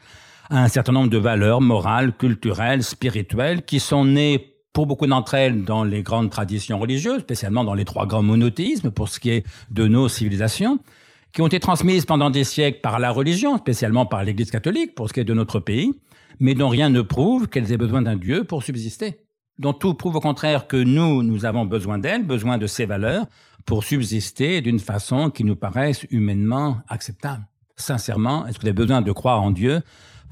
un certain nombre de valeurs morales, culturelles, spirituelles, qui sont nées pour beaucoup d'entre elles dans les grandes traditions religieuses, spécialement dans les trois grands monothéismes pour ce qui est de nos civilisations, qui ont été transmises pendant des siècles par la religion, spécialement par l'Église catholique pour ce qui est de notre pays, mais dont rien ne prouve qu'elles aient besoin d'un Dieu pour subsister. Dont tout prouve au contraire que nous, nous avons besoin d'elles, besoin de ces valeurs, pour subsister d'une façon qui nous paraisse humainement acceptable. Sincèrement, est-ce que vous avez besoin de croire en Dieu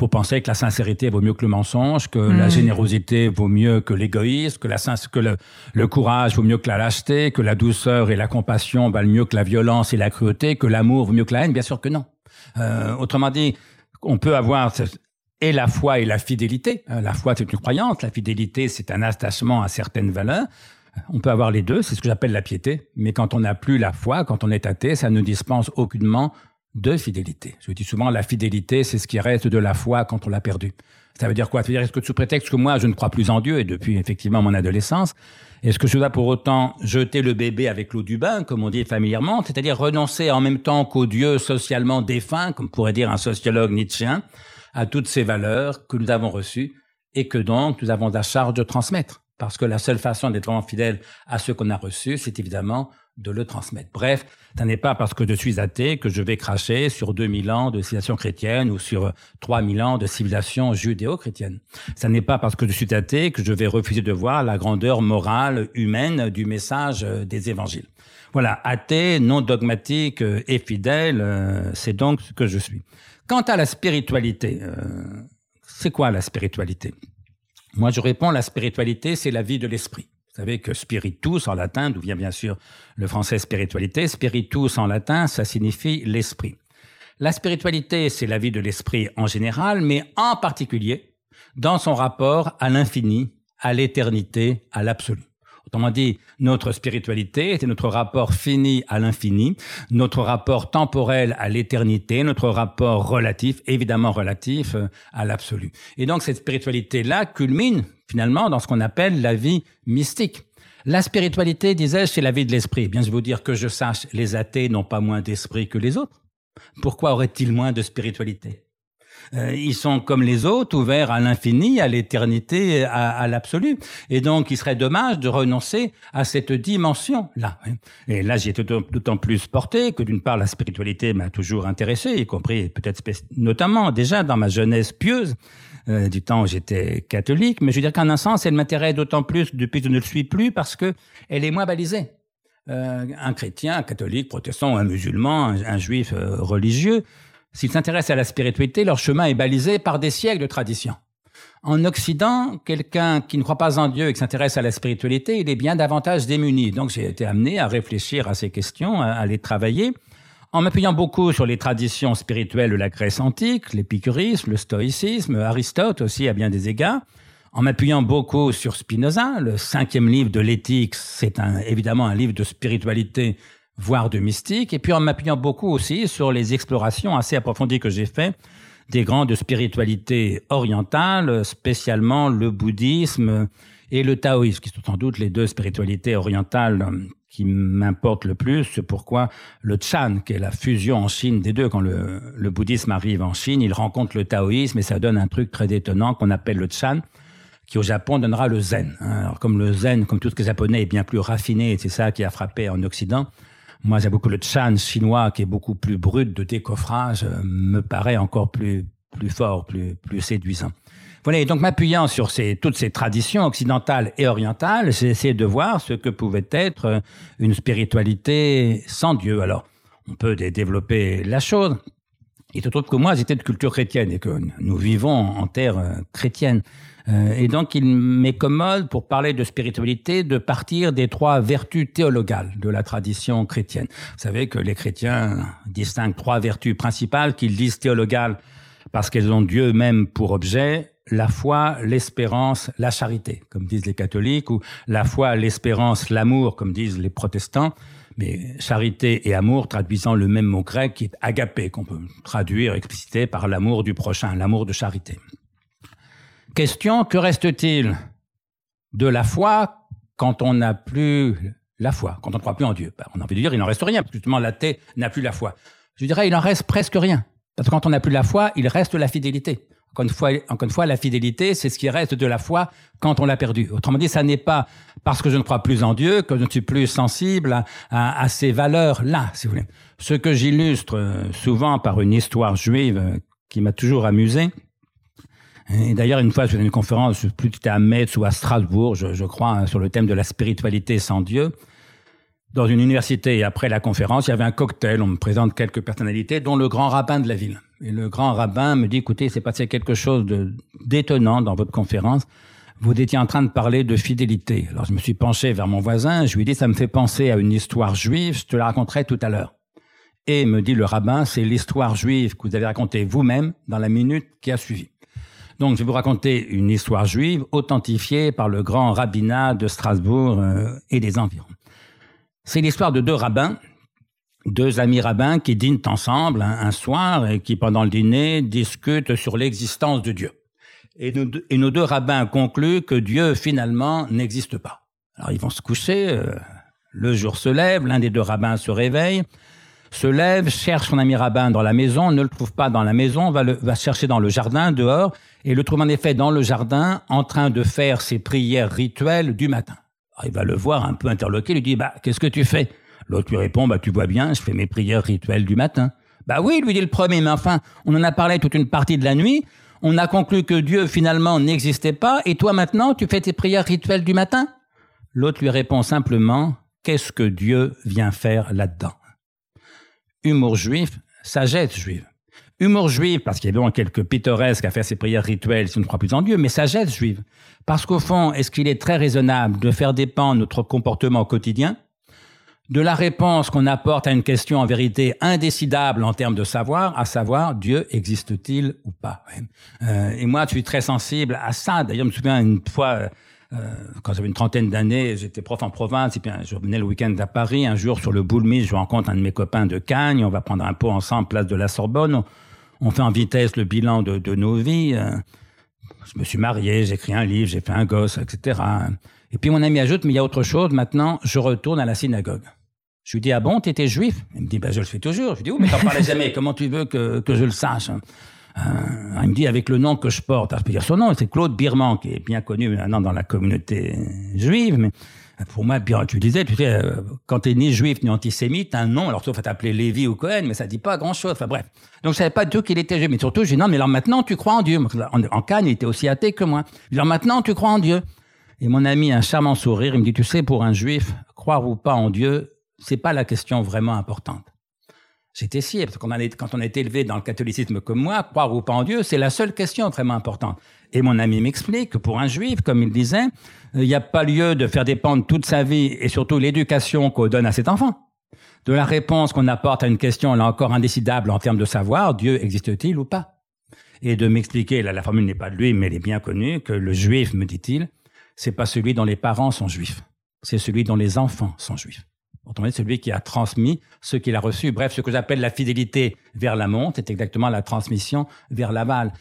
pour penser que la sincérité vaut mieux que le mensonge, que la hmm. générosité vaut mieux que l'égoïsme, que, la, que le, le, courage vaut mieux que la lâcheté, que la douceur et la compassion valent mieux que la violence et la cruauté, que l'amour vaut mieux que la haine Bien sûr que non. Euh, autrement dit, on peut avoir et la foi et la fidélité. Euh, la foi, c'est une croyance. La fidélité, c'est un attachement à certaines valeurs. On peut avoir les deux, c'est ce que j'appelle la piété. Mais quand on n'a plus la foi, quand on est athée, ça ne dispense aucunement de fidélité. Je dis souvent, la fidélité, c'est ce qui reste de la foi quand on l'a perdue. Ça veut dire quoi? Ça veut dire est-ce que sous prétexte que moi, je ne crois plus en Dieu, et depuis effectivement mon adolescence, est-ce que je dois pour autant jeter le bébé avec l'eau du bain, comme on dit familièrement, c'est-à-dire renoncer en même temps qu'au Dieu socialement défunt, comme pourrait dire un sociologue nietzschéen, à toutes ces valeurs que nous avons reçues et que donc nous avons la charge de transmettre? Parce que la seule façon d'être vraiment fidèle à ce qu'on a reçu, c'est évidemment de le transmettre. Bref, ce n'est pas parce que je suis athée que je vais cracher sur 2000 ans de civilisation chrétienne ou sur 3000 ans de civilisation judéo-chrétienne. Ce n'est pas parce que je suis athée que je vais refuser de voir la grandeur morale humaine du message euh, des évangiles. Voilà, athée, non dogmatique euh, et fidèle, euh, c'est donc ce que je suis. Quant à la spiritualité, c'est quoi la spiritualité? Moi, je réponds, la spiritualité, c'est la vie de l'esprit. Vous savez que spiritus en latin, d'où vient bien sûr le français spiritualité, spiritus en latin, ça signifie l'esprit. La spiritualité, c'est la vie de l'esprit en général, mais en particulier dans son rapport à l'infini, à l'éternité, à l'absolu. Autrement dit, notre spiritualité c'est notre rapport fini à l'infini, notre rapport temporel à l'éternité, notre rapport relatif, évidemment relatif, euh, à l'absolu. Et donc cette spiritualité-là culmine finalement dans ce qu'on appelle la vie mystique. La spiritualité, disais-je, c'est la vie de l'esprit. Bien, je veux vous dire que je sache, les athées n'ont pas moins d'esprit que les autres. Pourquoi auraient-ils moins de spiritualité? Euh, ils sont comme les autres, ouverts à l'infini, à l'éternité, à, l'absolu. Et donc, il serait dommage de renoncer à cette dimension-là. Et là, j'y étais d'autant plus porté que d'une part, la spiritualité m'a toujours intéressé, y compris peut-être notamment déjà dans ma jeunesse pieuse. Euh, du temps où j'étais catholique, mais je veux dire qu'en un sens, elle m'intéresse d'autant plus depuis que je ne le suis plus parce que elle est moins balisée. Euh, un chrétien, un catholique, protestant, un musulman, un, juif euh, religieux, s'ils s'intéressent à la spiritualité, leur chemin est balisé par des siècles de tradition. En Occident, quelqu'un qui ne croit pas en Dieu et qui s'intéresse à la spiritualité, il est bien davantage démuni. Donc j'ai été amené à réfléchir à ces questions, à les travailler en m'appuyant beaucoup sur les traditions spirituelles de la Grèce antique, l'épicurisme, le stoïcisme, Aristote aussi à bien des égards, en m'appuyant beaucoup sur Spinoza, le cinquième livre de l'éthique, c'est évidemment un livre de spiritualité, voire de mystique, et puis en m'appuyant beaucoup aussi sur les explorations assez approfondies que j'ai faites des grandes spiritualités orientales, spécialement le bouddhisme et le taoïsme, qui sont sans doute les deux spiritualités orientales qui m'importe le plus, c'est pourquoi le Chan, qui est la fusion en Chine des deux, quand le, bouddhisme arrive en Chine, il rencontre le taoïsme et ça donne un truc très détonnant qu'on appelle le Chan, qui au Japon donnera le Zen. Alors comme le Zen, comme tout ce que japonais est bien plus raffiné, c'est ça qui a frappé en Occident, moi j'ai beaucoup le Chan chinois qui est beaucoup plus brut de décoffrage, euh, me paraît encore plus, plus fort, plus, plus séduisant. Voilà, et donc m'appuyant sur ces, toutes ces traditions occidentales et orientales, j'ai essayé de voir ce que pouvait être euh, une spiritualité sans Dieu. Alors, on peut développer la chose. Il se trouve que moi, j'étais de culture chrétienne et que nous vivons en terre euh, chrétienne. Euh, et donc, il m'est commode, pour parler de spiritualité, de partir des trois vertus théologales de la tradition chrétienne. Vous savez que les chrétiens distinguent trois vertus principales qu'ils disent théologales parce qu'elles ont Dieu même pour objet, la foi, l'espérance, la charité, comme disent les catholiques, ou la foi, l'espérance, l'amour, comme disent les protestants. Mais charité et amour traduisant le même mot grec qui est agapé, qu'on peut traduire, expliciter par l'amour du prochain, l'amour de charité. Question, que reste-t-il de la foi quand on n'a plus la foi, quand on ne croit plus en Dieu? Ben, On a envie de dire, il n'en reste rien, que justement, l'athée n'a plus la foi. Je dirais, il en reste presque rien. Parce que quand on n'a plus la foi, il reste la fidélité. Encore une fois, la fidélité, c'est ce qui reste de la foi quand on l'a perdue. Autrement dit, ça n'est pas parce que je ne crois plus en Dieu que je ne suis plus sensible à, ces valeurs-là, si vous voulez. Ce que j'illustre euh, souvent par une histoire juive euh, qui m'a toujours amusé, Et d'ailleurs, une fois, je faisais une conférence, plus c'était à Metz ou à Strasbourg, je, crois, hein, sur le thème de la spiritualité sans Dieu. Dans une université, et après la conférence, il y avait un cocktail, on me présente quelques personnalités, dont le grand rabbin de la ville. Et le grand rabbin me dit, écoutez, c'est passé quelque chose d'étonnant dans votre conférence. Vous étiez en train de parler de fidélité. Alors je me suis penché vers mon voisin, je lui ai dit, ça me fait penser à une histoire juive, je te la raconterai tout à l'heure. Et me dit le rabbin, c'est l'histoire juive que vous avez racontée vous-même dans la minute qui a suivi. Donc, je vais vous raconter une histoire juive authentifiée par le grand rabbinat de Strasbourg euh, et des environs. C'est l'histoire de deux rabbins, deux amis rabbins qui dînent ensemble un, soir et qui, pendant le dîner, discutent sur l'existence de Dieu. Et, nos deux rabbins concluent que Dieu, finalement, n'existe pas. Alors, ils vont se coucher, euh, le jour se lève, l'un des deux rabbins se réveille, se lève, cherche son ami rabbin dans la maison, ne le trouve pas dans la maison, va, le, va chercher dans le jardin, dehors, et le trouve en effet dans le jardin, en train de faire ses prières rituelles du matin. il va le voir un peu interloqué, lui dit, bah, qu'est-ce que tu fais? L'autre lui répond, bah, tu vois bien, je fais mes prières rituelles du matin. Bah oui, lui dit le premier, mais enfin, on en a parlé toute une partie de la nuit, on a conclu que Dieu finalement n'existait pas, et toi maintenant, tu fais tes prières rituelles du matin? L'autre lui répond simplement, qu'est-ce que Dieu vient faire là-dedans? Humour juif, sagesse juive. Humour juif, parce qu'il y a bien quelques pittoresques à faire ses prières rituelles si on ne croit plus en Dieu, mais sagesse juive. Parce qu'au fond, est-ce qu'il est très raisonnable de faire dépendre notre comportement quotidien de la réponse qu'on apporte à une question en vérité indécidable en termes de savoir, à savoir Dieu existe-t-il ou pas? Euh, et moi, je suis très sensible à ça. D'ailleurs, je me souviens une fois, euh, quand j'avais une trentaine d'années, j'étais prof en province, et puis je revenais le week-end à Paris. Un jour, sur le Boulmis, je rencontre un de mes copains de Cagnes. On va prendre un pot ensemble, place de la Sorbonne. On, fait en vitesse le bilan de, nos vies. Euh, je me suis marié, j'ai écrit un livre, j'ai fait un gosse, etc. Et puis mon ami ajoute, mais il y a autre chose, maintenant, je retourne à la synagogue. Je lui dis, ah bon, t'étais juif? Il me dit, ben je le fais toujours. Je lui dis, oh, mais t'en parlais jamais, comment tu veux que, que je le sache? euh, il me dit avec le nom que je porte, je peux dire son nom, c'est Claude Birman, qui est bien connu maintenant dans la communauté juive, mais pour moi, tu disais, tu sais, euh, quand t'es ni juif ni antisémite, un nom, alors sauf à t'appeler Lévi ou Cohen, mais ça dit pas grand chose. Enfin bref. Donc je savais pas du tout qu'il était juif, mais surtout, j'ai dit non, mais alors maintenant tu crois en Dieu. En, en Cannes, il était aussi athée que moi. Alors maintenant tu crois en Dieu. Et mon ami, un charmant sourire, il me dit, tu sais, pour un juif, croire ou pas en Dieu, c'est pas la question vraiment importante. J'étais si, parce qu'on quand on est élevé dans le catholicisme comme moi, croire ou pas en Dieu, c'est la seule question vraiment importante. Et mon ami m'explique que pour un juif, comme il disait, il n'y a pas lieu de faire dépendre toute sa vie et surtout l'éducation qu'on donne à cet enfant de la réponse qu'on apporte à une question là encore indécidable en termes de savoir, Dieu existe-t-il ou pas Et de m'expliquer, là la formule n'est pas de lui, mais elle est bien connue, que le juif, me dit-il, c'est pas celui dont les parents sont juifs, c'est celui dont les enfants sont juifs. Autrement dit, celui qui a transmis ce qu'il a reçu. Bref, ce que j'appelle la fidélité vers l'amont, c'est exactement la transmission vers l'aval.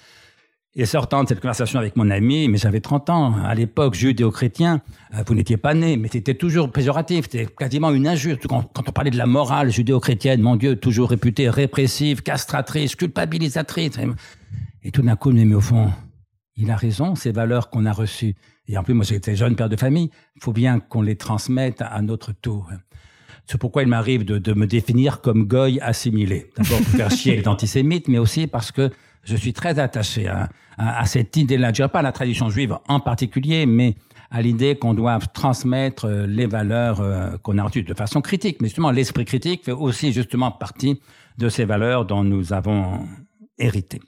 Et sortant de cette conversation avec mon ami, mais j'avais 30 ans, à l'époque judéo-chrétien, euh, vous n'étiez pas né, mais c'était toujours péjoratif, c'était quasiment une injure. Quand, on parlait de la morale judéo-chrétienne, mon Dieu, toujours réputée répressive, castratrice, culpabilisatrice. Et tout d'un coup, mais au fond, il a raison, ces valeurs qu'on a reçues. Et en plus, moi j'étais jeune père de famille, il faut bien qu'on les transmette à notre tour. C'est pourquoi il m'arrive de, me définir comme goy assimilé. D'abord pour faire chier [laughs] les antisémites, mais aussi parce que je suis très attaché à, cette idée-là. Je dirais pas à la tradition juive en particulier, mais à l'idée qu'on doit transmettre euh, les valeurs euh, qu'on a reçues de façon critique. Mais justement, l'esprit critique fait aussi justement partie de ces valeurs dont nous avons hérité.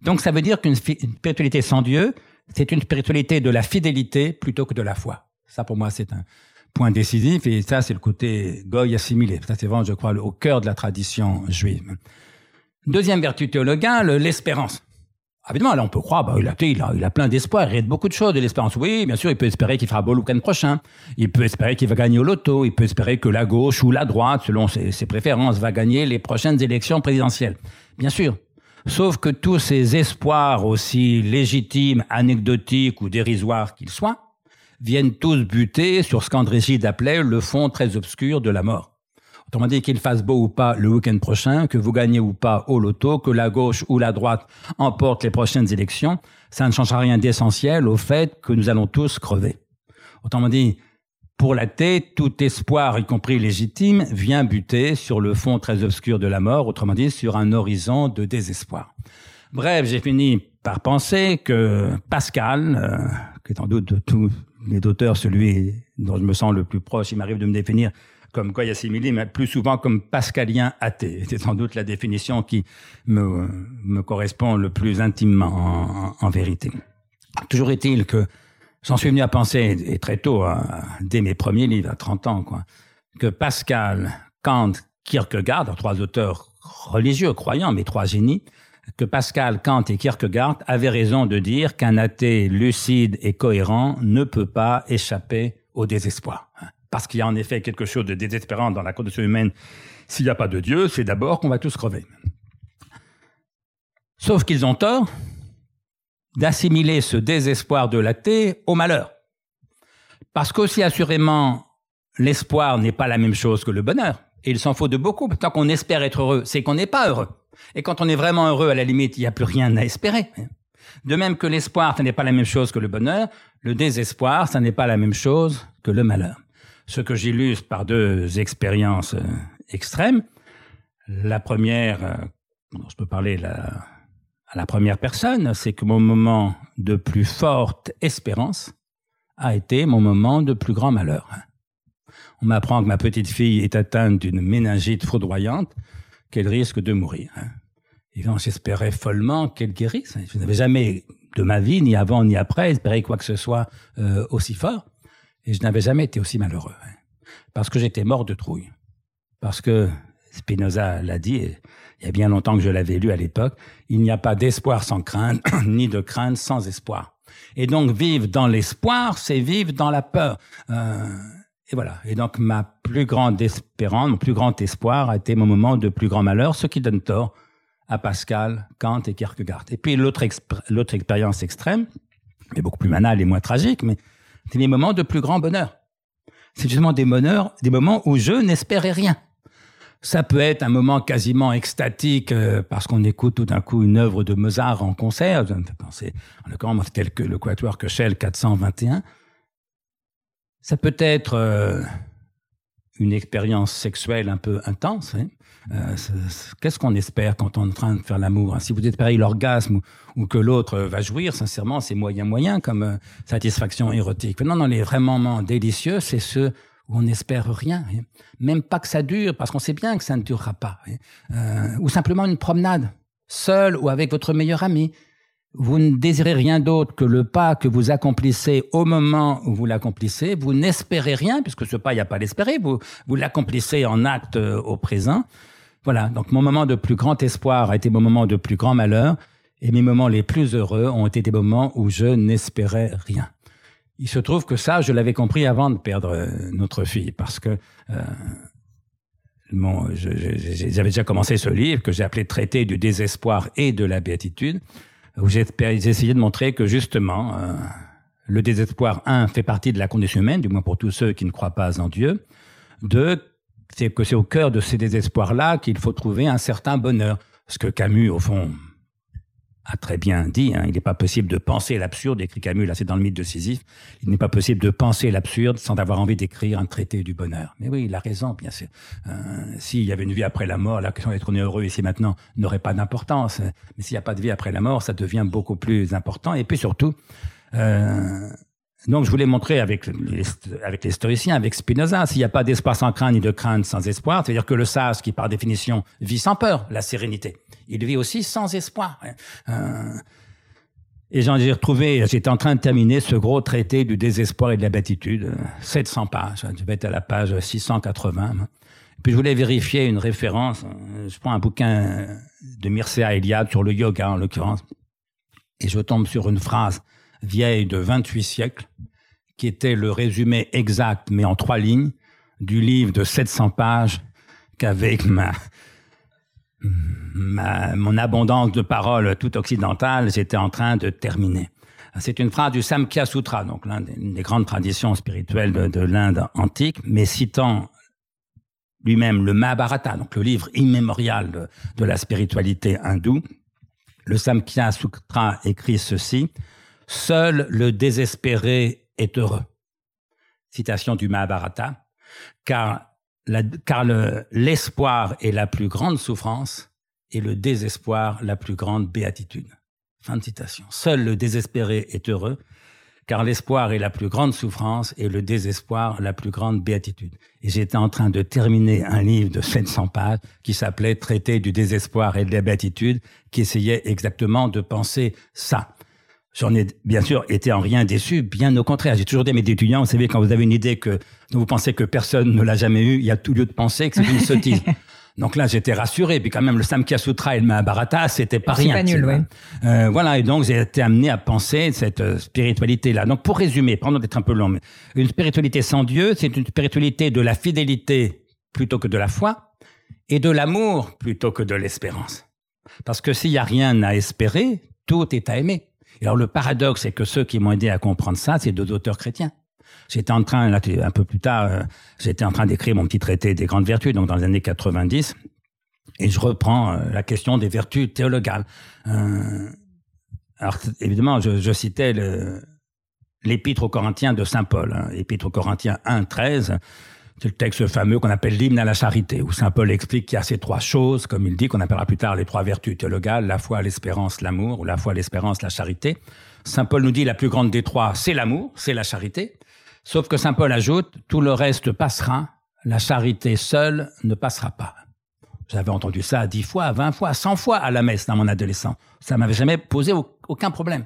Donc ça veut dire qu'une spiritualité sans Dieu, c'est une spiritualité de la fidélité plutôt que de la foi. Ça, pour moi, c'est un, point décisif, et ça, c'est le côté goy assimilé. Ça, c'est vraiment, je crois, au cœur de la tradition juive. Deuxième vertu théologale, l'espérance. Évidemment, là, on peut croire, bah, il, a, il, a, plein d'espoir, il a beaucoup de choses de l'espérance. Oui, bien sûr, il peut espérer qu'il fera beau le week-end prochain. Il peut espérer qu'il va gagner au loto. Il peut espérer que la gauche ou la droite, selon ses préférences, va gagner les prochaines élections présidentielles. Bien sûr. Sauf que tous ces espoirs, aussi légitimes, anecdotiques ou dérisoires qu'ils soient, viennent tous buter sur ce qu'André appelait le fond très obscur de la mort. Autrement dit, qu'il fasse beau ou pas le week-end prochain, que vous gagnez ou pas au loto, que la gauche ou la droite emporte les prochaines élections, ça ne changera rien d'essentiel au fait que nous allons tous crever. Autrement dit, pour l'athée, tout espoir, y compris légitime, vient buter sur le fond très obscur de la mort, autrement dit, sur un horizon de désespoir. Bref, j'ai fini par penser que Pascal, euh, qui est sans doute de tous les auteurs celui dont je me sens le plus proche, il m'arrive de me définir comme quoi mais plus souvent comme pascalien athée. [laughs] C'est sans doute la définition qui me, me correspond le plus intimement en, vérité. Toujours est-il que j'en suis venu à penser, et très tôt, dès mes premiers livres, à 30 ans, quoi, que Pascal, Kant, Kierkegaard, trois auteurs religieux, croyants, mais trois génies, que Pascal, Kant et Kierkegaard avaient raison de dire qu'un athée lucide et cohérent ne peut pas échapper au désespoir. Parce qu'il y a en effet quelque chose de désespérant dans la condition humaine. S'il n'y a pas de Dieu, c'est d'abord qu'on va tous crever. Sauf qu'ils ont tort d'assimiler ce désespoir de l'athée au malheur. Parce qu'aussi assurément, l'espoir n'est pas la même chose que le bonheur. Et il s'en faut de beaucoup. Tant qu'on espère être heureux, c'est qu'on n'est pas heureux. Et quand on est vraiment heureux, à la limite, il n'y a plus rien à espérer. De même que l'espoir, ce n'est pas la même chose que le bonheur, le désespoir, ce n'est pas la même chose que le malheur. Ce que j'illustre par deux expériences euh, extrêmes. La première, euh, je peux parler à la première personne, c'est que mon moment de plus forte espérance a été mon moment de plus grand malheur. On m'apprend que ma petite fille est atteinte d'une méningite foudroyante, qu'elle risque de mourir. Hein. Et j'espérais follement qu'elle guérisse. Je n'avais jamais, de ma vie, ni avant ni après, espéré quoi que ce soit euh, aussi fort. Et je n'avais jamais été aussi malheureux. Hein. Parce que j'étais mort de trouille. Parce que Spinoza l'a dit, il y a bien longtemps que je l'avais lu à l'époque, il n'y a pas d'espoir sans crainte, [clears throat] ni de crainte sans espoir. Et donc vivre dans l'espoir, c'est vivre dans la peur. Euh, et voilà. Et donc, ma plus grande espérance, mon plus grand espoir a été mon moment de plus grand malheur, ce qui donne tort à Pascal, Kant et Kierkegaard. Et puis, l'autre, expérience extrême, mais beaucoup plus banale et moins tragique, mais c'est mes moments de plus grand bonheur. C'est justement des bonheurs, des moments où je n'espérais rien. Ça peut être un moment quasiment extatique euh, parce qu'on écoute tout d'un coup une œuvre de Mozart en concert. En l'occurrence, tel que le Quatuor Köchel 421. Ça peut être euh, une expérience sexuelle un peu intense. Hein. Euh, qu'est-ce qu'on espère quand on est en train de faire l'amour hein? Si vous espérez l'orgasme ou, que l'autre va jouir, sincèrement, c'est moyen moyen comme euh, satisfaction érotique. Non, non, les vraiment délicieux, c'est ceux où on n'espère rien, hein. même pas que ça dure, parce qu'on sait bien que ça ne durera pas. ou simplement une promenade, seul ou avec votre meilleur ami, vous ne désirez rien d'autre que le pas que vous accomplissez au moment où vous l'accomplissez. Vous n'espérez rien, puisque ce pas, il n'y a pas l'espérer. Vous, vous l'accomplissez en acte euh, au présent. Voilà. Donc, mon moment de plus grand espoir a été mon moment de plus grand malheur. Et mes moments les plus heureux ont été des moments où je n'espérais rien. Il se trouve que ça, je l'avais compris avant de perdre euh, notre fille, parce que euh, j'avais déjà commencé ce livre que j'ai appelé Traité du désespoir et de la béatitude j'ai essayé de montrer que justement, euh, le désespoir, un, fait partie de la condition humaine, du moins pour tous ceux qui ne croient pas en Dieu. Deux, c'est que c'est au cœur de ces désespoirs-là qu'il faut trouver un certain bonheur. Ce que Camus, au fond, a très bien dit, hein, il n'est pas possible de penser l'absurde, écrit Camus, là c'est dans le mythe de Sisyphe, il n'est pas possible de penser l'absurde sans avoir envie d'écrire un traité du bonheur. Mais oui, il a raison, bien sûr. Euh, s'il y avait une vie après la mort, la question d'être heureux ici maintenant n'aurait pas d'importance. Mais s'il n'y a pas de vie après la mort, ça devient beaucoup plus important. Et puis surtout, euh, donc je voulais montrer avec les, avec les stoïciens, avec Spinoza, s'il n'y a pas d'espoir sans crainte ni de crainte sans espoir, c'est-à-dire que le sage qui par définition vit sans peur, la sérénité, il vit aussi sans espoir. Euh, et j'en ai retrouvé, j'étais en train de terminer ce gros traité du désespoir et de la béatitude, 700 pages, je vais être à la page 680. Puis je voulais vérifier une référence, je prends un bouquin de Mircea Eliade sur le yoga en l'occurrence, et je tombe sur une phrase vieille de 28 siècles, qui était le résumé exact, mais en trois lignes, du livre de 700 pages qu'avec ma, mon abondance de paroles tout occidentale, j'étais en train de terminer. C'est une phrase du Samkhya Sutra, donc l'une des, grandes traditions spirituelles de, l'Inde antique, mais citant lui-même le Mahabharata, donc le livre immémorial de, de la spiritualité hindoue. Le Samkhya Sutra écrit ceci Seul le désespéré est heureux. Citation du Mahabharata. Car, car l'espoir est la plus grande souffrance et le désespoir la plus grande béatitude. Fin de citation. Seul le désespéré est heureux, car l'espoir est la plus grande souffrance et le désespoir la plus grande béatitude. Et j'étais en train de terminer un livre de 700 pages qui s'appelait Traité du désespoir et de la béatitude, qui essayait exactement de penser ça. J'en ai bien sûr été en rien déçu, bien au contraire. J'ai toujours dit à mes étudiants, vous savez, quand vous avez une idée que vous pensez que personne ne l'a jamais eue, il y a tout lieu de penser que c'est une [laughs] sottise. Donc là, j'étais rassuré. Puis quand même, le Samkhya Sutra et le Mahabharata, c'était pas rien. C'est pas nul, oui. Euh, voilà, et donc j'ai été amené à penser cette euh, spiritualité-là. Donc pour résumer, pardon d'être un peu long, mais une spiritualité sans Dieu, c'est une spiritualité de la fidélité plutôt que de la foi, et de l'amour plutôt que de l'espérance. Parce que s'il y a rien à espérer, tout est à aimer. Alors le paradoxe, c'est que ceux qui m'ont aidé à comprendre ça, c'est deux auteurs chrétiens. J'étais en train, un peu plus tard, euh, j'étais en train d'écrire mon petit traité des grandes vertus, donc dans les années 90, et je reprends euh, la question des vertus théologales. Euh, alors évidemment, je, je citais l'épître aux Corinthiens de saint Paul, hein, épître aux Corinthiens 1, 13. C'est le texte fameux qu'on appelle l'hymne à la charité, où saint Paul explique qu'il y a ces trois choses, comme il dit, qu'on appellera plus tard les trois vertus théologales, la foi, l'espérance, l'amour, ou la foi, l'espérance, la charité. Saint Paul nous dit la plus grande des trois, c'est l'amour, c'est la charité. Sauf que Saint Paul ajoute, tout le reste passera, la charité seule ne passera pas. J'avais entendu ça dix fois, vingt fois, cent fois à la messe dans mon adolescent. Ça m'avait jamais posé aucun problème.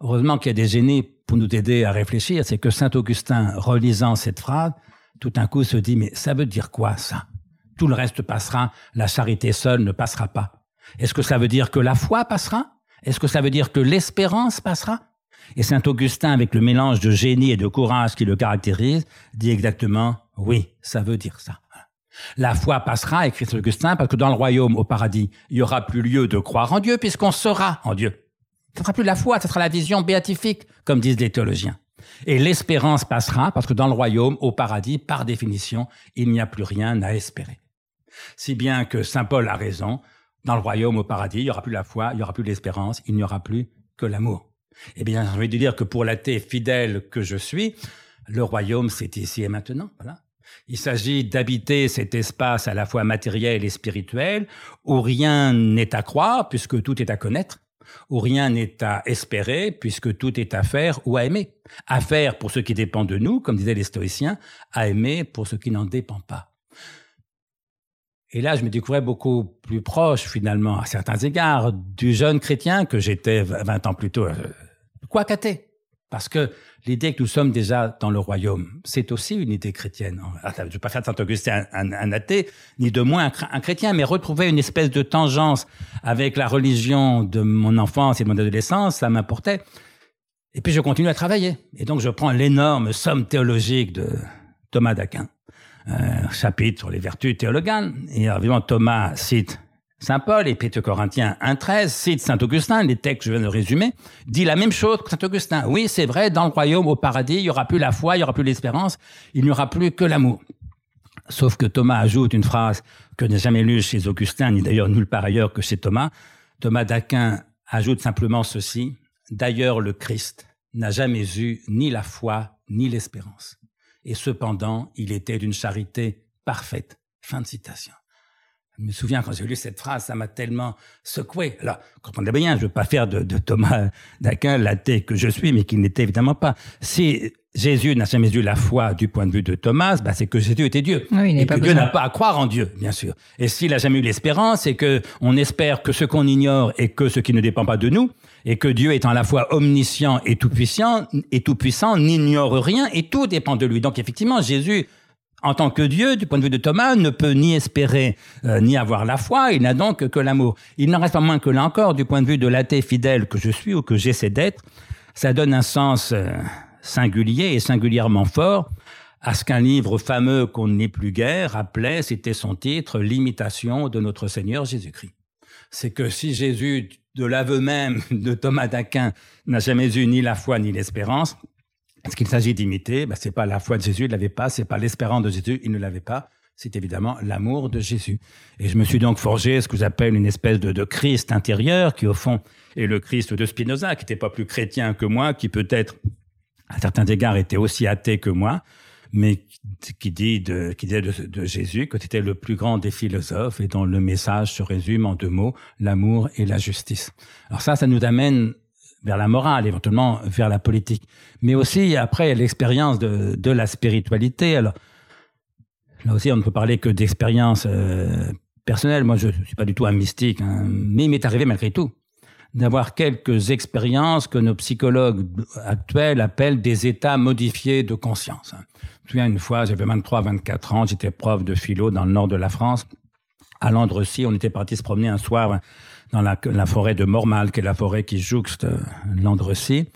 Heureusement qu'il y a des génies pour nous aider à réfléchir. C'est que Saint Augustin, relisant cette phrase, tout d'un coup se dit, mais ça veut dire quoi ça? Tout le reste passera, la charité seule ne passera pas. Est-ce que ça veut dire que la foi passera? Est-ce que ça veut dire que l'espérance passera? Et Saint Augustin, avec le mélange de génie et de courage qui le caractérise, dit exactement, oui, ça veut dire ça. La foi passera, écrit Saint Augustin, parce que dans le royaume, au paradis, il y aura plus lieu de croire en Dieu, puisqu'on sera en Dieu. Ce sera plus la foi, ce sera la vision béatifique, comme disent les théologiens. Et l'espérance passera, parce que dans le royaume, au paradis, par définition, il n'y a plus rien à espérer. Si bien que Saint Paul a raison, dans le royaume, au paradis, il n'y aura plus la foi, il n'y aura plus l'espérance, il n'y aura plus que l'amour. Eh bien, j'ai envie de dire que pour l'athée fidèle que je suis, le royaume, c'est ici et maintenant. Voilà. Il s'agit d'habiter cet espace à la fois matériel et spirituel, où rien n'est à croire, puisque tout est à connaître, où rien n'est à espérer, puisque tout est à faire ou à aimer. À faire pour ce qui dépend de nous, comme disaient les stoïciens, à aimer pour ce qui n'en dépend pas. Et là, je me découvrais beaucoup plus proche, finalement, à certains égards, du jeune chrétien que j'étais 20 ans plus tôt, euh, quoi qu'athée. Parce que l'idée que nous sommes déjà dans le royaume, c'est aussi une idée chrétienne. Je ne veux pas faire de Saint-Augustin un, athée, ni de moins un, chrétien, mais retrouver une espèce de tangence avec la religion de mon enfance et de mon adolescence, ça m'importait. Et puis je continue à travailler. Et donc je prends l'énorme somme théologique de Thomas d'Aquin, euh, chapitre sur les vertus théologales. Et évidemment, Thomas cite Saint Paul, Épître Corinthiens 1.13, cite Saint Augustin, les textes que je viens de résumer, dit la même chose que Saint Augustin. Oui, c'est vrai, dans le royaume, au paradis, il n'y aura plus la foi, il n'y aura plus l'espérance, il n'y aura plus que l'amour. Sauf que Thomas ajoute une phrase que je n'ai jamais lue chez Augustin, ni d'ailleurs nulle part ailleurs que chez Thomas. Thomas d'Aquin ajoute simplement ceci. D'ailleurs, le Christ n'a jamais eu ni la foi, ni l'espérance. Et cependant, il était d'une charité parfaite. Fin de citation. Je me souviens quand j'ai lu cette phrase, ça m'a tellement secoué. Alors, comprenez bien, je ne veux pas faire de, Thomas d'Aquin l'athée que je suis, mais qu'il n'était évidemment pas. Si Jésus n'a jamais eu la foi du point de vue de Thomas, bah, c'est que Jésus était Dieu. et que Dieu n'a pas à croire en Dieu, bien sûr. Et s'il n'a jamais eu l'espérance, c'est que on espère que ce qu'on ignore et que ce qui ne dépend pas de nous, et que Dieu étant à la fois omniscient et tout-puissant, et tout-puissant, n'ignore rien et tout dépend de lui. Donc effectivement, Jésus en tant que Dieu, du point de vue de Thomas, ne peut ni espérer euh, ni avoir la foi, il n'a donc que l'amour. Il n'en reste pas moins que là encore, du point de vue de l'athée fidèle que je suis ou que j'essaie d'être, ça donne un sens euh, singulier et singulièrement fort à ce qu'un livre fameux qu'on n'est plus guère appelait, c'était son titre, L'imitation de notre Seigneur Jésus-Christ. C'est que si Jésus, de l'aveu même de Thomas d'Aquin, n'a jamais eu ni la foi ni l'espérance, ce qu'il s'agit d'imiter, ben, c'est pas la foi de Jésus, il l'avait pas, c'est pas l'espérance de Jésus, il ne l'avait pas. C'est évidemment l'amour de Jésus. Et je me suis donc forgé ce que j'appelle une espèce de, de, Christ intérieur, qui au fond est le Christ de Spinoza, qui n'était pas plus chrétien que moi, qui peut-être, à certains égards, était aussi athée que moi. mais qui dit de, qui dit de, Jésus que c'était le plus grand des philosophes et dont le message se résume en deux mots, l'amour et la justice. Alors ça, ça nous amène vers la morale, éventuellement vers la politique, mais aussi après l'expérience de, la spiritualité. Alors là aussi, on ne peut parler que d'expérience euh, personnelle. Moi, je ne suis pas du tout un mystique, hein, mais il m'est arrivé malgré tout d'avoir quelques expériences que nos psychologues actuels appellent des états modifiés de conscience. Je me souviens une fois, j'avais 23, 24 ans, j'étais prof de philo dans le nord de la France. À Landrecy, on était parti se promener un soir dans la, forêt de Mormal, qui est la forêt qui jouxte euh, Landrecy,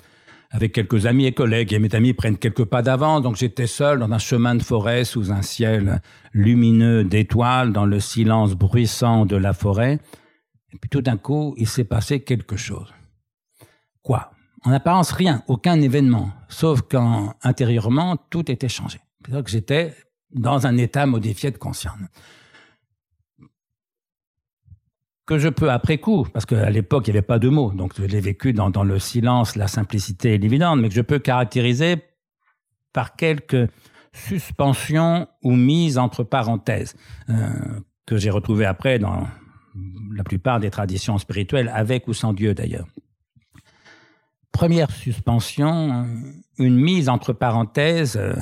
avec quelques amis et collègues. Et mes amis prennent quelques pas d'avant, donc j'étais seul dans un chemin de forêt sous un ciel lumineux d'étoiles, dans le silence bruissant de la forêt. Et puis tout d'un coup, il s'est passé quelque chose. Quoi? En apparence, rien, aucun événement, sauf qu'intérieurement, tout était changé. C'est-à-dire que j'étais dans un état modifié de conscience. Que je peux après coup, parce qu'à l'époque, il n'y avait pas de mots, donc je l'ai vécu dans, le silence, la simplicité et l'évidence, mais que je peux caractériser par quelques suspensions ou mises entre parenthèses, euh, que j'ai retrouvées après dans la plupart des traditions spirituelles, avec ou sans Dieu d'ailleurs. Première suspension, une mise entre parenthèses euh,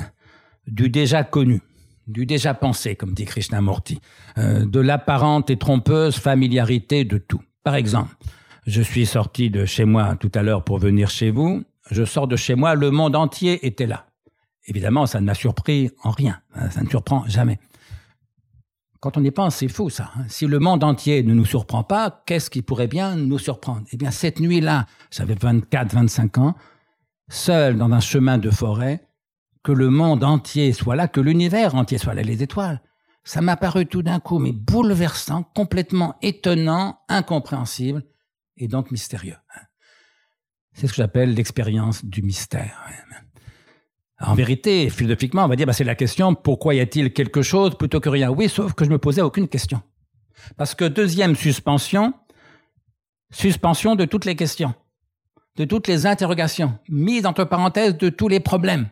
du déjà connu, du déjà pensé, comme dit Krishnamurti, euh, de l'apparente et trompeuse familiarité de tout. Par exemple, je suis sorti de chez moi tout à l'heure pour venir chez vous, je sors de chez moi, le monde entier était là. Évidemment, ça ne m'a surpris en rien, ça ne surprend jamais. Quand on y pense, c'est fou ça. Hein. Si le monde entier ne nous surprend pas, qu'est-ce qui pourrait bien nous surprendre? Eh bien, cette nuit-là, j'avais 24, 25 ans, seul dans un chemin de forêt, que le monde entier soit là, que l'univers entier soit là, les étoiles. Ça m'a paru tout d'un coup, mais bouleversant, complètement étonnant, incompréhensible et donc mystérieux. C'est ce que j'appelle l'expérience du mystère. En vérité, philosophiquement, on va dire, bah, c'est la question, pourquoi y a-t-il quelque chose plutôt que rien? Oui, sauf que je me posais aucune question. Parce que deuxième suspension, suspension de toutes les questions, de toutes les interrogations, mise entre parenthèses de tous les problèmes.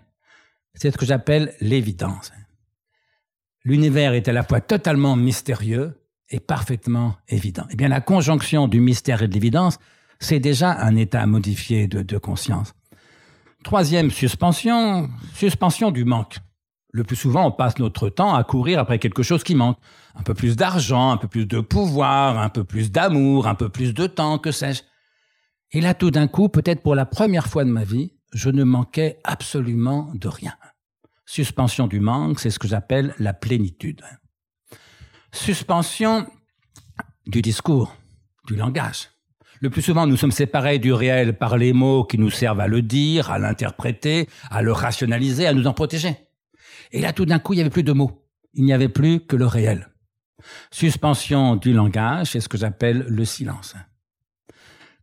C'est ce que j'appelle l'évidence. L'univers est à la fois totalement mystérieux et parfaitement évident. Eh bien, la conjonction du mystère et de l'évidence, c'est déjà un état modifié de conscience. Troisième suspension, suspension du manque. Le plus souvent, on passe notre temps à courir après quelque chose qui manque. Un peu plus d'argent, un peu plus de pouvoir, un peu plus d'amour, un peu plus de temps, que sais-je. Et là, tout d'un coup, peut-être pour la première fois de ma vie, je ne manquais absolument de rien. Suspension du manque, c'est ce que j'appelle la plénitude. Suspension du discours, du langage. Le plus souvent, nous sommes séparés du réel par les mots qui nous servent à le dire, à l'interpréter, à le rationaliser, à nous en protéger. Et là, tout d'un coup, il n'y avait plus de mots. Il n'y avait plus que le réel. Suspension du langage, c'est ce que j'appelle le silence.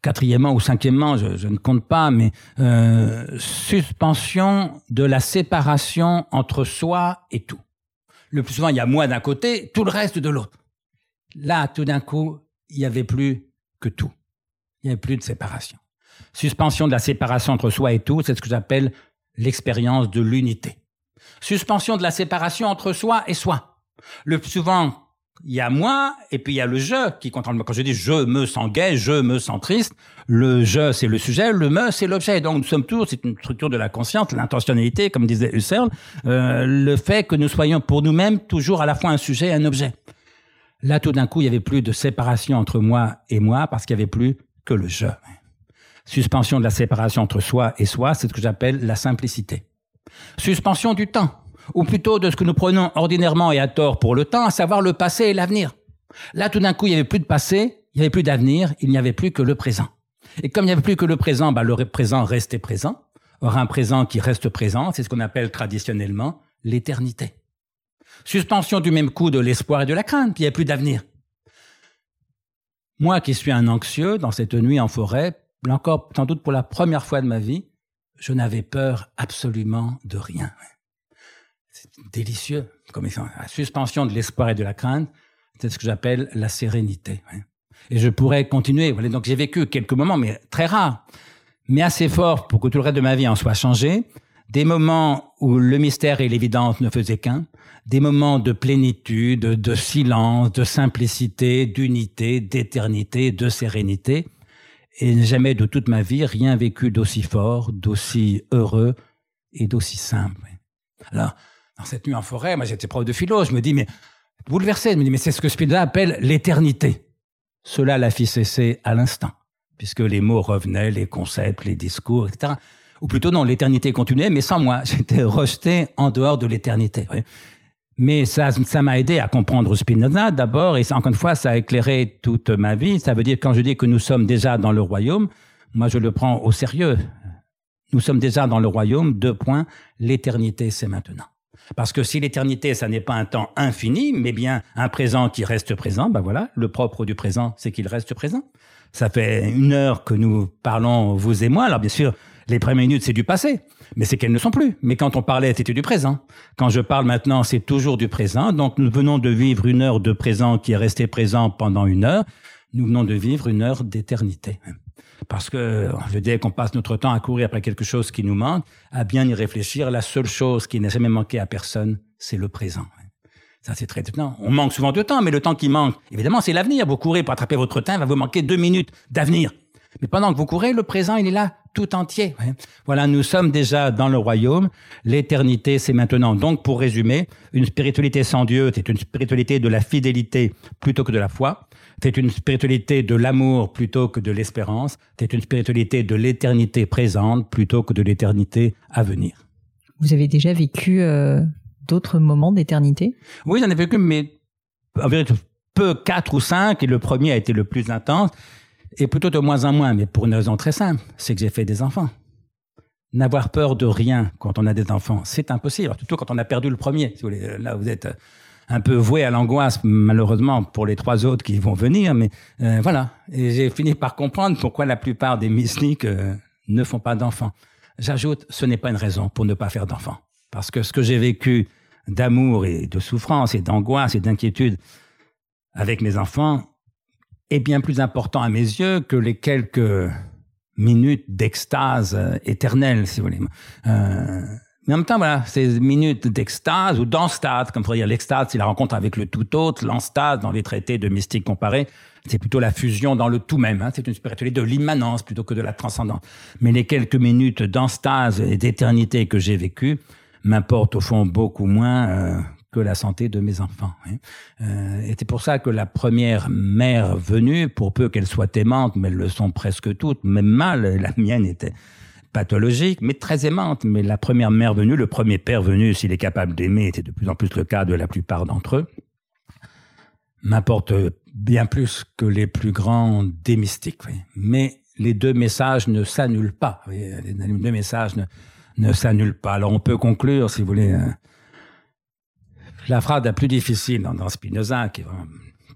Quatrièmement ou cinquièmement, je, ne compte pas, mais euh, suspension de la séparation entre soi et tout. Le plus souvent, il y a moi d'un côté, tout le reste de l'autre. Là, tout d'un coup, il n'y avait plus que tout il n'y a plus de séparation. Suspension de la séparation entre soi et tout, c'est ce que j'appelle l'expérience de l'unité. Suspension de la séparation entre soi et soi. Le plus souvent, il y a moi et puis il y a le je qui contrôle. Quand je dis je me sens gay, je me sens triste, le je c'est le sujet, le me c'est l'objet. Donc nous sommes tous, c'est une structure de la conscience, l'intentionnalité, comme disait Husserl, euh, le fait que nous soyons pour nous-mêmes toujours à la fois un sujet et un objet. Là, tout d'un coup, il y avait plus de séparation entre moi et moi parce qu'il y avait plus que le je. Suspension de la séparation entre soi et soi, c'est ce que j'appelle la simplicité. Suspension du temps, ou plutôt de ce que nous prenons ordinairement et à tort pour le temps, à savoir le passé et l'avenir. Là, tout d'un coup, il n'y avait plus de passé, il n'y avait plus d'avenir, il n'y avait plus que le présent. Et comme il n'y avait plus que le présent, bah, le présent restait présent. Or, un présent qui reste présent, c'est ce qu'on appelle traditionnellement l'éternité. Suspension du même coup de l'espoir et de la crainte, il n'y a plus d'avenir. Moi qui suis un anxieux dans cette nuit en forêt, encore sans doute pour la première fois de ma vie, je n'avais peur absolument de rien. Délicieux comme la suspension de l'espoir et de la crainte, c'est ce que j'appelle la sérénité. Et je pourrais continuer. Donc j'ai vécu quelques moments, mais très rares, mais assez forts pour que tout le reste de ma vie en soit changé, des moments où le mystère et l'évidence ne faisaient qu'un, des moments de plénitude, de silence, de simplicité, d'unité, d'éternité, de sérénité, et jamais de toute ma vie rien vécu d'aussi fort, d'aussi heureux et d'aussi simple. Alors, dans cette nuit en forêt, moi j'étais prof de philo, je me dis, mais bouleversé, je me dis, mais c'est ce que Spinoza appelle l'éternité. Cela l'a fit cesser à l'instant, puisque les mots revenaient, les concepts, les discours, etc. Ou plutôt non, l'éternité continuait, mais sans moi. [laughs] J'étais rejeté en dehors de l'éternité. Mais ça, ça m'a aidé à comprendre Spinoza d'abord, et encore une fois, ça a éclairé toute ma vie. Ça veut dire quand je dis que nous sommes déjà dans le royaume, moi je le prends au sérieux. Nous sommes déjà dans le royaume. Deux points. L'éternité, c'est maintenant. Parce que si l'éternité, ça n'est pas un temps infini, mais bien un présent qui reste présent, ben voilà, le propre du présent, c'est qu'il reste présent. Ça fait une heure que nous parlons, vous et moi. Alors bien sûr, les premières minutes, c'est du passé, mais c'est qu'elles ne sont plus. Mais quand on parlait, c'était du présent. Quand je parle maintenant, c'est toujours du présent. Donc nous venons de vivre une heure de présent qui est restée présent pendant une heure. Nous venons de vivre une heure d'éternité. Parce que je dis qu'on passe notre temps à courir après quelque chose qui nous manque, à bien y réfléchir. La seule chose qui n'a jamais manqué à personne, c'est le présent. Ça, c'est très étonnant. On manque souvent de temps, mais le temps qui manque, évidemment, c'est l'avenir. Vous courez pour attraper votre temps, va vous manquer deux minutes d'avenir. Mais pendant que vous courez, le présent, il est là tout entier. Voilà, nous sommes déjà dans le royaume. L'éternité, c'est maintenant. Donc, pour résumer, une spiritualité sans Dieu, c'est une spiritualité de la fidélité plutôt que de la foi. C'est une spiritualité de l'amour plutôt que de l'espérance. C'est une spiritualité de l'éternité présente plutôt que de l'éternité à venir. Vous avez déjà vécu euh, d'autres moments d'éternité? Oui, j'en ai vécu, mais en vérité, peu, quatre ou cinq, et le premier a été le plus intense, et plutôt de moins en moins, mais pour une raison très simple, c'est que j'ai fait des enfants. N'avoir peur de rien quand on a des enfants, c'est impossible, surtout quand on a perdu le premier. Là, vous êtes un peu voué à l'angoisse, malheureusement, pour les trois autres qui vont venir. Mais euh, voilà, et j'ai fini par comprendre pourquoi la plupart des mystiques euh, ne font pas d'enfants. J'ajoute, ce n'est pas une raison pour ne pas faire d'enfants. Parce que ce que j'ai vécu d'amour et de souffrance et d'angoisse et d'inquiétude avec mes enfants est bien plus important à mes yeux que les quelques minutes d'extase euh, éternelle, si vous voulez. Euh, mais en même temps, voilà, ces minutes d'extase ou d'enstase, comme pourrait dire l'extase, c'est la rencontre avec le tout autre, l'enstase dans les traités de mystique comparée, c'est plutôt la fusion dans le tout même. Hein. C'est une spiritualité de l'immanence plutôt que de la transcendance. Mais les quelques minutes d'enstase et d'éternité que j'ai vécues m'importent au fond beaucoup moins euh, que la santé de mes enfants. Hein. Euh, et c'est pour ça que la première mère venue, pour peu qu'elle soit aimante, mais elles le sont presque toutes, même mal, la mienne était pathologique, mais très aimante. Mais la première mère venue, le premier père venu, s'il est capable d'aimer, était de plus en plus le cas de la plupart d'entre eux, m'apporte bien plus que les plus grands des mystiques. Mais les deux messages ne s'annulent pas. Les deux messages ne, ne s'annulent pas. Alors on peut conclure, si vous voulez, euh, la phrase la plus difficile dans, Spinoza, qui est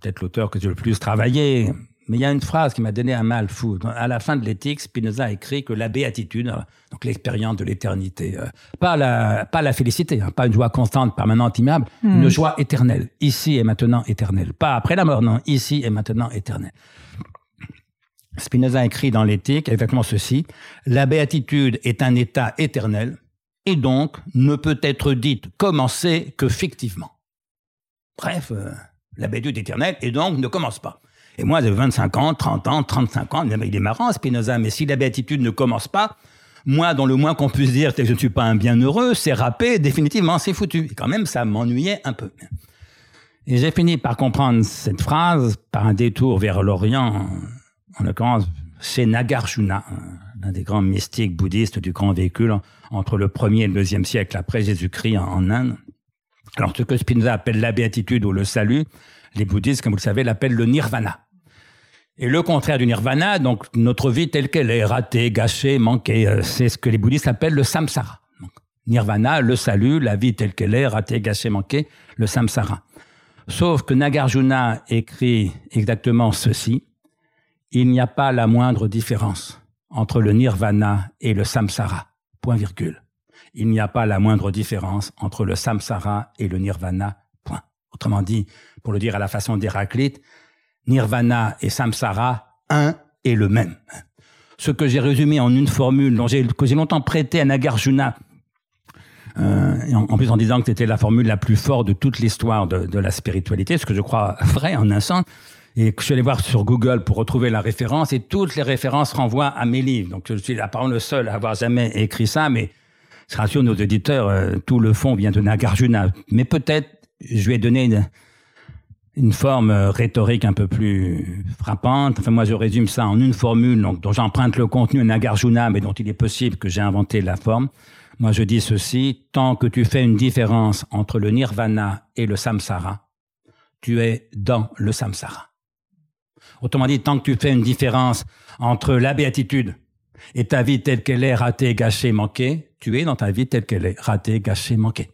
peut-être l'auteur que j'ai le plus travaillé, mais il y a une phrase qui m'a donné un mal fou. À la fin de l'éthique, Spinoza a écrit que la béatitude, donc l'expérience de l'éternité, euh, pas la, pas la félicité, hein, pas une joie constante, permanente, immuable, hmm. une joie éternelle, ici et maintenant éternelle. Pas après la mort, non, ici et maintenant éternelle. Spinoza écrit dans l'éthique exactement ceci. La béatitude est un état éternel et donc ne peut être dite commencer que fictivement. Bref, euh, la béatitude éternelle et donc ne commence pas. Et moi, j'ai 25 ans, 30 ans, 35 ans, il est marrant, Spinoza, mais si la béatitude ne commence pas, moi, dans le moins qu'on puisse dire, c'est que je ne suis pas un bienheureux, c'est râpé, définitivement, c'est foutu. Et quand même, ça m'ennuyait un peu. Et j'ai fini par comprendre cette phrase par un détour vers l'Orient, en l'occurrence chez Nagarjuna, l'un des grands mystiques bouddhistes du grand véhicule entre le 1er et le 2e siècle après Jésus-Christ en Inde. Alors, ce que Spinoza appelle la béatitude ou le salut, les bouddhistes, comme vous le savez, l'appellent le nirvana. Et le contraire du nirvana, donc notre vie telle qu'elle est, ratée, gâchée, manquée, euh, c'est ce que les bouddhistes appellent le samsara. nirvana, le salut, la vie telle qu'elle est, ratée, gâchée, manquée, le samsara. Sauf que Nagarjuna écrit exactement ceci. Il n'y a pas la moindre différence entre le nirvana et le samsara. Point virgule. Il n'y a pas la moindre différence entre le samsara et le nirvana. Point. Autrement dit, pour le dire à la façon d'Héraclite, nirvana et samsara, un et le même. Ce que j'ai résumé en une formule dont j'ai, que j'ai longtemps prêté à Nagarjuna et en, plus en disant que c'était la formule la plus forte de toute l'histoire de, la spiritualité, ce que je crois vrai en un sens. Et que je suis allé voir sur Google pour retrouver la référence, et toutes les références renvoient à mes livres. Donc je suis apparemment le seul à avoir jamais écrit ça, mais je rassure nos auditeurs, tout le fond vient de Nagarjuna. Mais peut-être je lui ai donné une, une forme euh, rhétorique un peu plus frappante. Enfin, moi, je résume ça en une formule donc, dont j'emprunte le contenu Nagarjuna, mais dont il est possible que j'ai inventé la forme. Moi, je dis ceci, tant que tu fais une différence entre le nirvana et le samsara, tu es dans le samsara. Autrement dit, tant que tu fais une différence entre la béatitude et ta vie telle qu'elle est, ratée, gâchée, manquée, tu es dans ta vie telle qu'elle est, ratée, gâchée, manquée.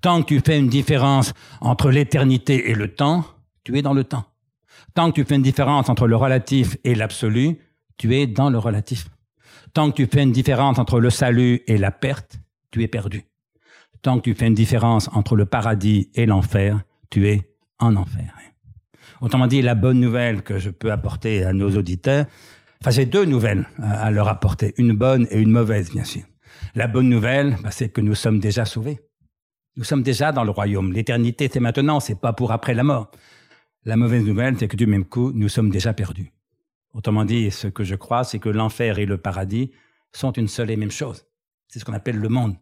Tant que tu fais une différence entre l'éternité et le temps, tu es dans le temps. Tant que tu fais une différence entre le relatif et l'absolu, tu es dans le relatif. Tant que tu fais une différence entre le salut et la perte, tu es perdu. Tant que tu fais une différence entre le paradis et l'enfer, tu es en enfer. Autrement dit, la bonne nouvelle que je peux apporter à nos auditeurs, enfin j'ai deux nouvelles à leur apporter, une bonne et une mauvaise bien sûr. La bonne nouvelle, bah, c'est que nous sommes déjà sauvés. Nous sommes déjà dans le royaume. L'éternité, c'est maintenant, c'est pas pour après la mort. La mauvaise nouvelle, c'est que du même coup, nous sommes déjà perdus. Autrement dit, ce que je crois, c'est que l'enfer et le paradis sont une seule et même chose. C'est ce qu'on appelle le monde.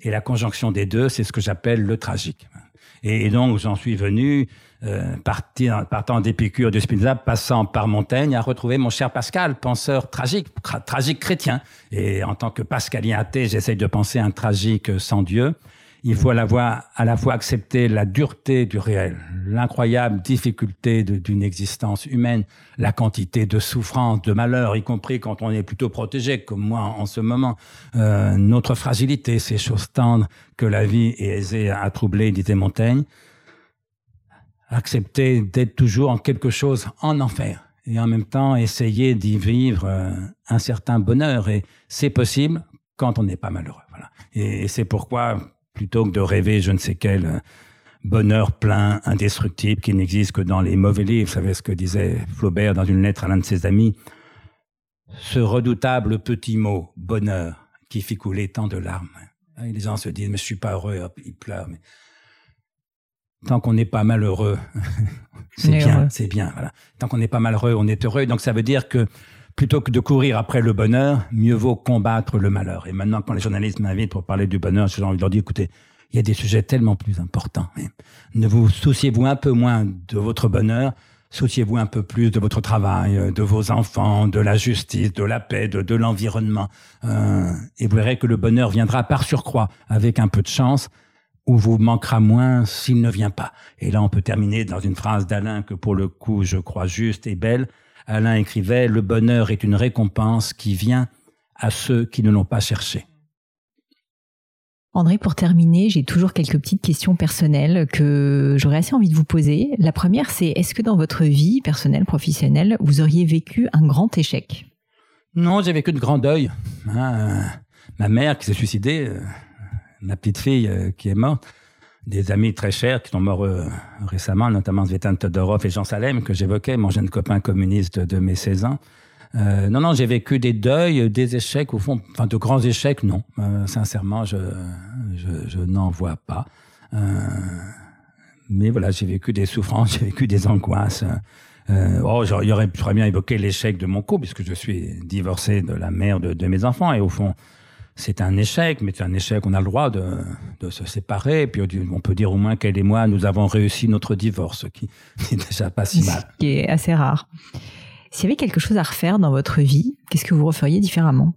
Et la conjonction des deux, c'est ce que j'appelle le tragique. Et, donc, j'en suis venu, euh, partant d'Épicure, de Spinoza, passant par Montaigne, à retrouver mon cher Pascal, penseur tragique, tragique chrétien. Et en tant que pascalien athée, j'essaye de penser un tragique sans Dieu il faut à la, fois, à la fois accepter la dureté du réel, l'incroyable difficulté d'une existence humaine, la quantité de souffrance, de malheur, y compris quand on est plutôt protégé, comme moi en ce moment, euh, notre fragilité, ces choses tendres que la vie est aisée à troubler, disait Montaigne. Accepter d'être toujours en quelque chose en enfer et en même temps essayer d'y vivre euh, un certain bonheur et c'est possible quand on n'est pas malheureux. Voilà. Et c'est pourquoi plutôt que de rêver je ne sais quel euh, bonheur plein, indestructible, qui n'existe que dans les mauvais livres. Vous savez ce que disait Flaubert dans une lettre à l'un de ses amis. Ce redoutable petit mot, bonheur, qui fit couler tant de larmes. Et les gens se disent, mais je suis pas heureux, ils pleurent. Mais... Tant qu'on n'est pas malheureux, [laughs] c'est bien, c'est bien. Voilà. Tant qu'on n'est pas malheureux, on est heureux. Donc ça veut dire que plutôt que de courir après le bonheur, mieux vaut combattre le malheur. Et maintenant, quand les journalistes m'invitent pour parler du bonheur, j'ai envie de leur dire, écoutez, il y a des sujets tellement plus importants. Ne vous souciez-vous un peu moins de votre bonheur, souciez-vous un peu plus de votre travail, de vos enfants, de la justice, de la paix, de, l'environnement. Euh, et vous verrez que le bonheur viendra par surcroît, avec un peu de chance, ou vous manquera moins s'il ne vient pas. Et là, on peut terminer dans une phrase d'Alain que pour le coup, je crois juste et belle. Alain écrivait Le bonheur est une récompense qui vient à ceux qui ne l'ont pas cherché. André, pour terminer, j'ai toujours quelques petites questions personnelles que j'aurais assez envie de vous poser. La première, c'est est-ce que dans votre vie personnelle, professionnelle, vous auriez vécu un grand échec? Non, j'ai vécu de grands deuils. Hein, ma mère qui s'est suicidée, euh, ma petite fille euh, qui est morte, des amis très chers qui sont morts euh, récemment, notamment Zvetan Todorov et Jean Salem, que j'évoquais, mon jeune copain communiste de mes 16 ans. Euh, non, non, j'ai vécu des deuils, des échecs, au fond, enfin de grands échecs, non. Euh, sincèrement, je, je, je n'en vois pas. Euh, mais voilà, j'ai vécu des souffrances, [laughs] j'ai vécu des angoisses. Euh, oh, j'aurais bien évoqué l'échec de mon couple, puisque je suis divorcé de la mère de, de mes enfants, et au fond, c'est un échec, mais c'est un échec, on a le droit de, de, se séparer. Et puis on peut dire au moins qu'elle et moi, nous avons réussi notre divorce, ce qui [laughs] n'est déjà pas si mal. Ce qui est assez rare. S'il y avait quelque chose à refaire dans votre vie, qu'est-ce que vous referiez différemment?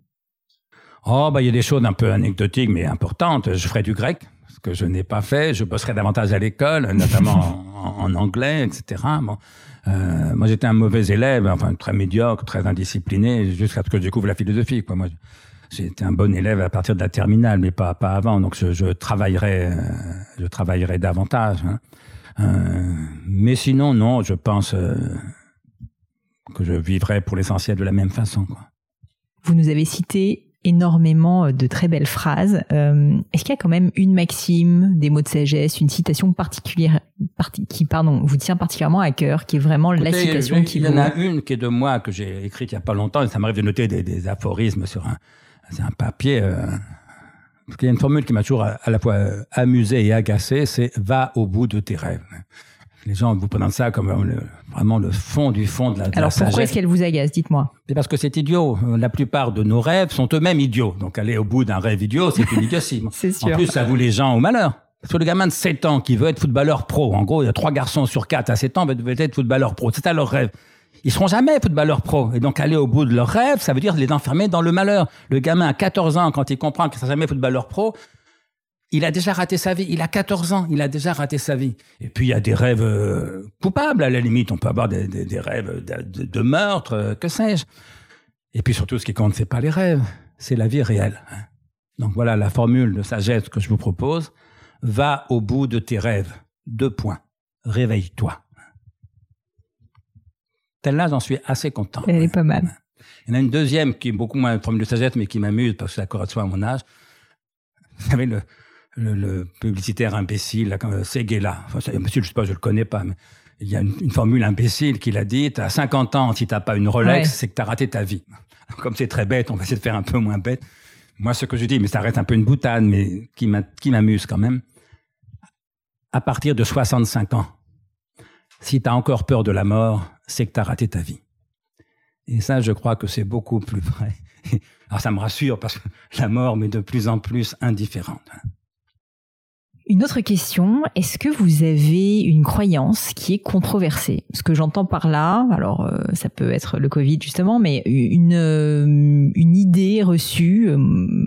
Oh, bah il y a des choses un peu anecdotiques, mais importantes. Je ferais du grec, ce que je n'ai pas fait. Je bosserais davantage à l'école, [laughs] notamment en, anglais, etc. Bon. Euh, moi, j'étais un mauvais élève, enfin très médiocre, très indiscipliné, jusqu'à ce que je découvre la philosophie. Quoi. Moi, J'étais un bon élève à partir de la terminale, mais pas pas avant. Donc je, je travaillerai, euh, je travaillerai davantage. Hein. Euh, mais sinon, non, je pense euh, que je vivrai pour l'essentiel de la même façon. Quoi. Vous nous avez cité énormément de très belles phrases. Euh, Est-ce qu'il y a quand même une maxime, des mots de sagesse, une citation particulière qui, pardon, vous tient particulièrement à cœur, qui est vraiment la citation qui Il y en a une qui est de moi que j'ai écrite il y a pas longtemps. Et ça m'arrive de noter des, des aphorismes sur un, c'est un papier euh, il y a une formule qui m'a toujours à, la fois amusé et agacé, c'est va au bout de tes rêves. Les gens vous prennent ça comme vraiment le fond du fond de la, Alors pourquoi est-ce qu'elle vous agace Dites-moi? C'est parce que c'est idiot. La plupart de nos rêves sont eux-mêmes idiots. Donc aller au bout d'un rêve idiot, c'est une idiotie. [laughs] c'est sûr. En plus, ça vous les gens au malheur. Parce que le gamin de 7 ans qui veut être footballeur pro, en gros, il y a trois garçons sur quatre à 7 ans qui veulent être footballeur pro. C'est à leur rêve. Ils seront jamais footballeurs pro. Et donc aller au bout de leur rêve, ça veut dire les enfermer dans le malheur. Le gamin à 14 ans, quand il comprend qu'il ne sera jamais footballeur pro, il a déjà raté sa vie. Il a 14 ans, il a déjà raté sa vie. Et puis il y a des rêves euh, coupables à la limite. On peut avoir des, rêves de, meurtre, euh, que sais-je. Et puis surtout, ce qui compte, c'est pas les rêves, c'est la vie réelle. Hein. Donc voilà la formule de sagesse que je vous propose. Va au bout de tes rêves. Deux points. Réveille-toi. Celle-là, j'en suis assez content. Elle est pas mal. Il y en a une deuxième qui est beaucoup moins formule de sagesse, mais qui m'amuse parce que ça correspond à mon âge. Vous savez, le, le, publicitaire imbécile, Seguela, enfin, monsieur, je sais pas, je le connais pas, mais il y a une, formule imbécile qu'il a dit, à 50 ans, si t'as pas une Rolex, c'est que tu as raté ta vie. Comme c'est très bête, on va essayer de faire un peu moins bête. Moi, ce que je dis, mais ça reste un peu une boutade, mais qui m'amuse quand même. À partir de 65 ans, si tu as encore peur de la mort, c'est que tu as raté ta vie. Et ça, je crois que c'est beaucoup plus vrai. [laughs] Alors ça me rassure parce que la mort m'est de plus en plus indifférente. Une autre question, est-ce que vous avez une croyance qui est controversée? Ce que j'entends par là, alors euh, ça peut être le Covid justement, mais une, euh, une idée reçue, euh,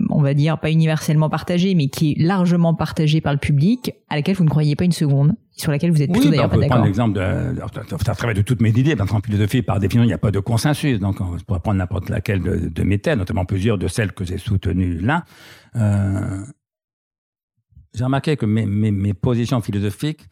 on va dire pas universellement partagée, mais qui est largement partagée par le public, à laquelle vous ne croyez pas une seconde, sur laquelle vous êtes plutôt d'ailleurs bah, pas d'accord. On peut prendre l'exemple de, à travers de toutes mes idées, parce qu'en philosophie, par définition, il n'y a pas de consensus, donc on pourrait prendre n'importe laquelle de, de mes thèses, notamment plusieurs de celles que j'ai soutenues là. Euh, j'ai remarqué que mes, mes, mes, positions philosophiques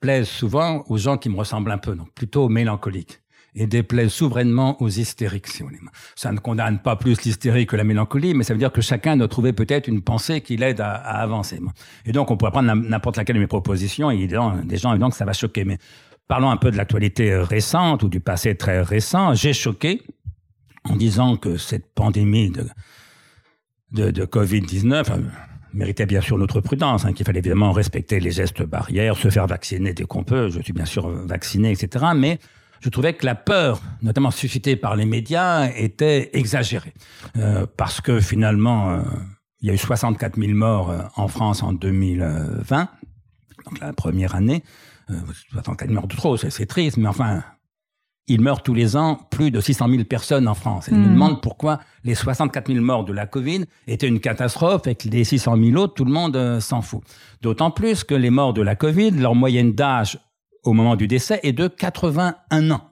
plaisent souvent aux gens qui me ressemblent un peu, donc plutôt mélancoliques, et déplaisent souverainement aux hystériques, si on Ça ne condamne pas plus l'hystérie que la mélancolie, mais ça veut dire que chacun doit trouver peut-être une pensée qui l'aide à, à, avancer. Et donc, on pourrait prendre n'importe laquelle de mes propositions, et des gens, évidemment, que ça va choquer. Mais parlons un peu de l'actualité récente ou du passé très récent. J'ai choqué en disant que cette pandémie de, de, de Covid-19, méritait bien sûr notre prudence, hein, qu'il fallait évidemment respecter les gestes barrières, se faire vacciner dès qu'on peut. Je suis bien sûr vacciné, etc. Mais je trouvais que la peur, notamment suscitée par les médias, était exagérée. Euh, parce que finalement, euh, il y a eu 64 000 morts euh, en France en 2020, donc la première année. 64 000 morts de trop, c'est triste, mais enfin, il meurt tous les ans plus de 600 000 personnes en France. Et je me hmm. demande pourquoi les 64 000 morts de la Covid étaient une catastrophe et que les 600 000 autres, tout le monde euh, s'en fout. D'autant plus que les morts de la Covid, leur moyenne d'âge au moment du décès est de 81 ans.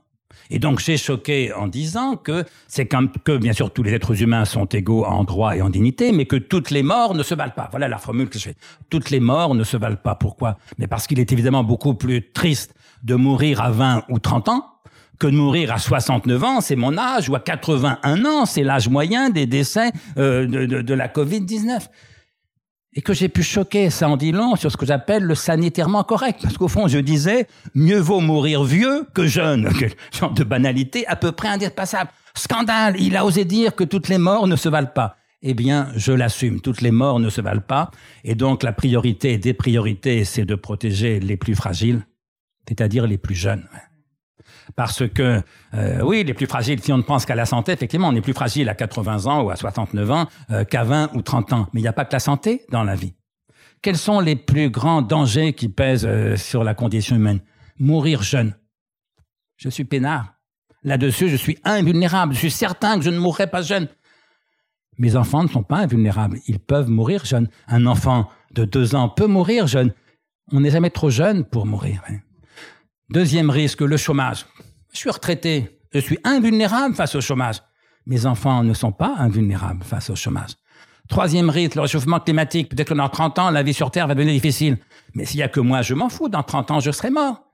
Et donc j'ai choqué en disant que c'est que bien sûr tous les êtres humains sont égaux en droit et en dignité, mais que toutes les morts ne se valent pas. Voilà la formule que je fais. Toutes les morts ne se valent pas. Pourquoi? Mais parce qu'il est évidemment beaucoup plus triste de mourir à 20 ou 30 ans que de mourir à 69 ans, c'est mon âge, ou à 81 ans, c'est l'âge moyen des décès euh, de, de, de, la Covid-19. Et que j'ai pu choquer, ça en dit long sur ce que j'appelle le sanitairement correct. Parce qu'au fond, je disais, mieux vaut mourir vieux que jeune. [laughs] Genre de banalité à peu près indépassable. Scandale, il a osé dire que toutes les morts ne se valent pas. Eh bien, je l'assume, toutes les morts ne se valent pas. Et donc, la priorité des priorités, c'est de protéger les plus fragiles, c'est-à-dire les plus jeunes. Parce que, euh, oui, les plus fragiles, si on ne pense qu'à la santé, effectivement, on est plus fragile à 80 ans ou à 69 ans euh, qu'à 20 ou 30 ans. Mais il n'y a pas que la santé dans la vie. Quels sont les plus grands dangers qui pèsent euh, sur la condition humaine? Mourir jeune. Je suis peinard. Là-dessus, je suis invulnérable. Je suis certain que je ne mourrai pas jeune. Mes enfants ne sont pas invulnérables. Ils peuvent mourir jeunes. Un enfant de deux ans peut mourir jeune. On n'est jamais trop jeune pour mourir. Hein. Deuxième risque, le chômage. Je suis retraité, je suis invulnérable face au chômage. Mes enfants ne sont pas invulnérables face au chômage. Troisième risque, le réchauffement climatique. Peut-être que dans 30 ans, la vie sur Terre va devenir difficile. Mais s'il y a que moi, je m'en fous. Dans 30 ans, je serai mort.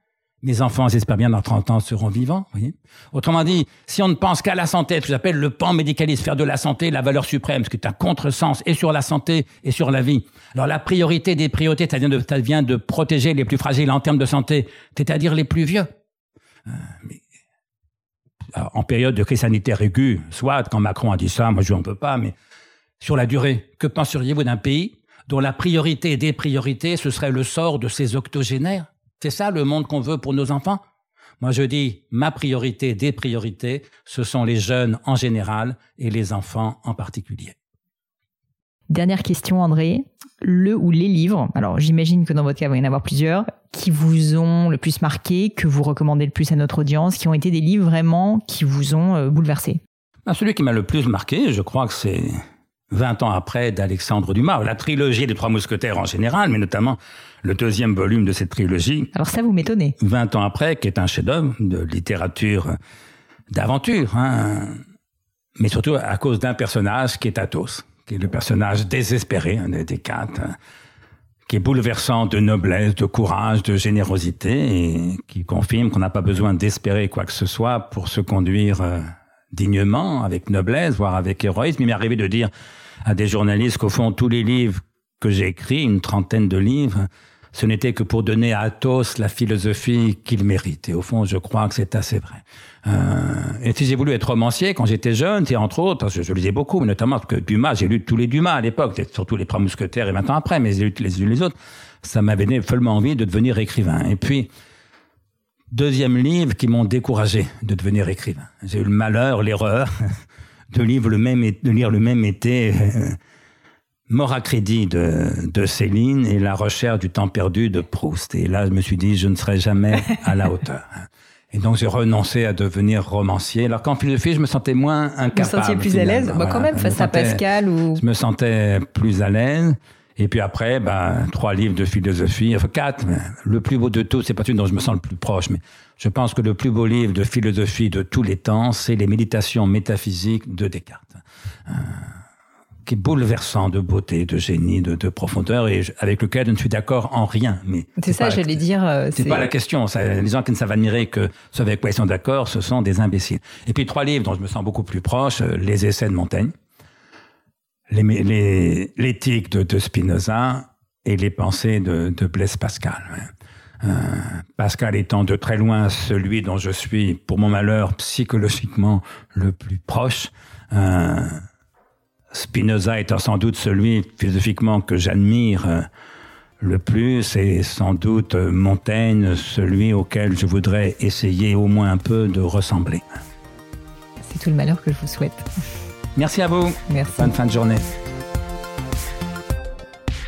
Mes enfants, j'espère bien, dans 30 ans, seront vivants. Autrement dit, si on ne pense qu'à la santé, ce que j'appelle le pan médicaliste, faire de la santé la valeur suprême, ce qui est un contresens et sur la santé et sur la vie. Alors la priorité des priorités, ça vient de, ça vient de protéger les plus fragiles en termes de santé, c'est-à-dire les plus vieux. Euh, en période de crise sanitaire aiguë, soit quand Macron a dit ça, moi je n'en peux pas, mais sur la durée. Que penseriez-vous d'un pays dont la priorité des priorités, ce serait le sort de ses octogénaires? C'est ça le monde qu'on veut pour nos enfants? Moi, je dis, ma priorité des priorités, ce sont les jeunes en général et les enfants en particulier. Dernière question, André. Le ou les livres, alors j'imagine que dans votre cas, il va y en avoir plusieurs, qui vous ont le plus marqué, que vous recommandez le plus à notre audience, qui ont été des livres vraiment qui vous ont euh, bouleversé ben, Celui qui m'a le plus marqué, je crois que c'est 20 ans après d'Alexandre Dumas, la trilogie des Trois Mousquetaires en général, mais notamment le deuxième volume de cette trilogie. Alors ça, vous m'étonnez. 20 ans après, qui est un chef-d'œuvre de littérature d'aventure, hein. mais surtout à cause d'un personnage qui est Athos, qui est le personnage désespéré hein, des quatre, hein, qui est bouleversant de noblesse, de courage, de générosité, et qui confirme qu'on n'a pas besoin d'espérer quoi que ce soit pour se conduire euh, dignement, avec noblesse, voire avec héroïsme. Il m'est arrivé de dire à des journalistes qu'au fond, tous les livres que j'ai écrits, une trentaine de livres, ce n'était que pour donner à Athos la philosophie qu'il mérite. Et au fond, je crois que c'est assez vrai. Euh, et si j'ai voulu être romancier quand j'étais jeune, c'est entre autres, que je lisais beaucoup, notamment parce que Dumas, j'ai lu tous les Dumas à l'époque, surtout les Trois Mousquetaires et maintenant après, mais j'ai lu les uns les autres. Ça m'avait donné follement envie de devenir écrivain. Et puis, deuxième livre qui m'ont découragé de devenir écrivain. J'ai eu le malheur, l'erreur [laughs] de lire le même, de lire le même été. Euh, Mort à crédit de, de Céline et La recherche du temps perdu de Proust. Et là, je me suis dit, je ne serai jamais à la hauteur. Et donc, j'ai renoncé à devenir romancier. Alors qu'en philosophie, je me sentais moins incapable. Vous sentiez plus à l'aise bah, Quand même, face à Pascal ou... Je me sentais plus à l'aise. Et puis après, ben, trois livres de philosophie, enfin quatre. Le plus beau de tous, c'est pas celui dont je me sens le plus proche, mais je pense que le plus beau livre de philosophie de tous les temps, c'est Les Méditations métaphysiques de Descartes. Euh, qui est bouleversant de beauté, de génie, de, de profondeur, et avec lequel je ne suis d'accord en rien. Mais c'est ça, j'allais dire. Euh, c'est pas la question. Ça, les gens qui ne savent admirer que ce avec quoi ils sont d'accord, ce sont des imbéciles. Et puis trois livres dont je me sens beaucoup plus proche euh, les essais de Montaigne, l'éthique de, de, Spinoza et les pensées de, de Blaise Pascal. Euh, Pascal étant de très loin celui dont je suis, pour mon malheur, psychologiquement le plus proche. Euh, Spinoza étant sans doute celui philosophiquement que j'admire euh, le plus, et sans doute Montaigne celui auquel je voudrais essayer au moins un peu de ressembler. C'est tout le malheur que je vous souhaite. Merci à vous. Merci. Bonne fin de journée.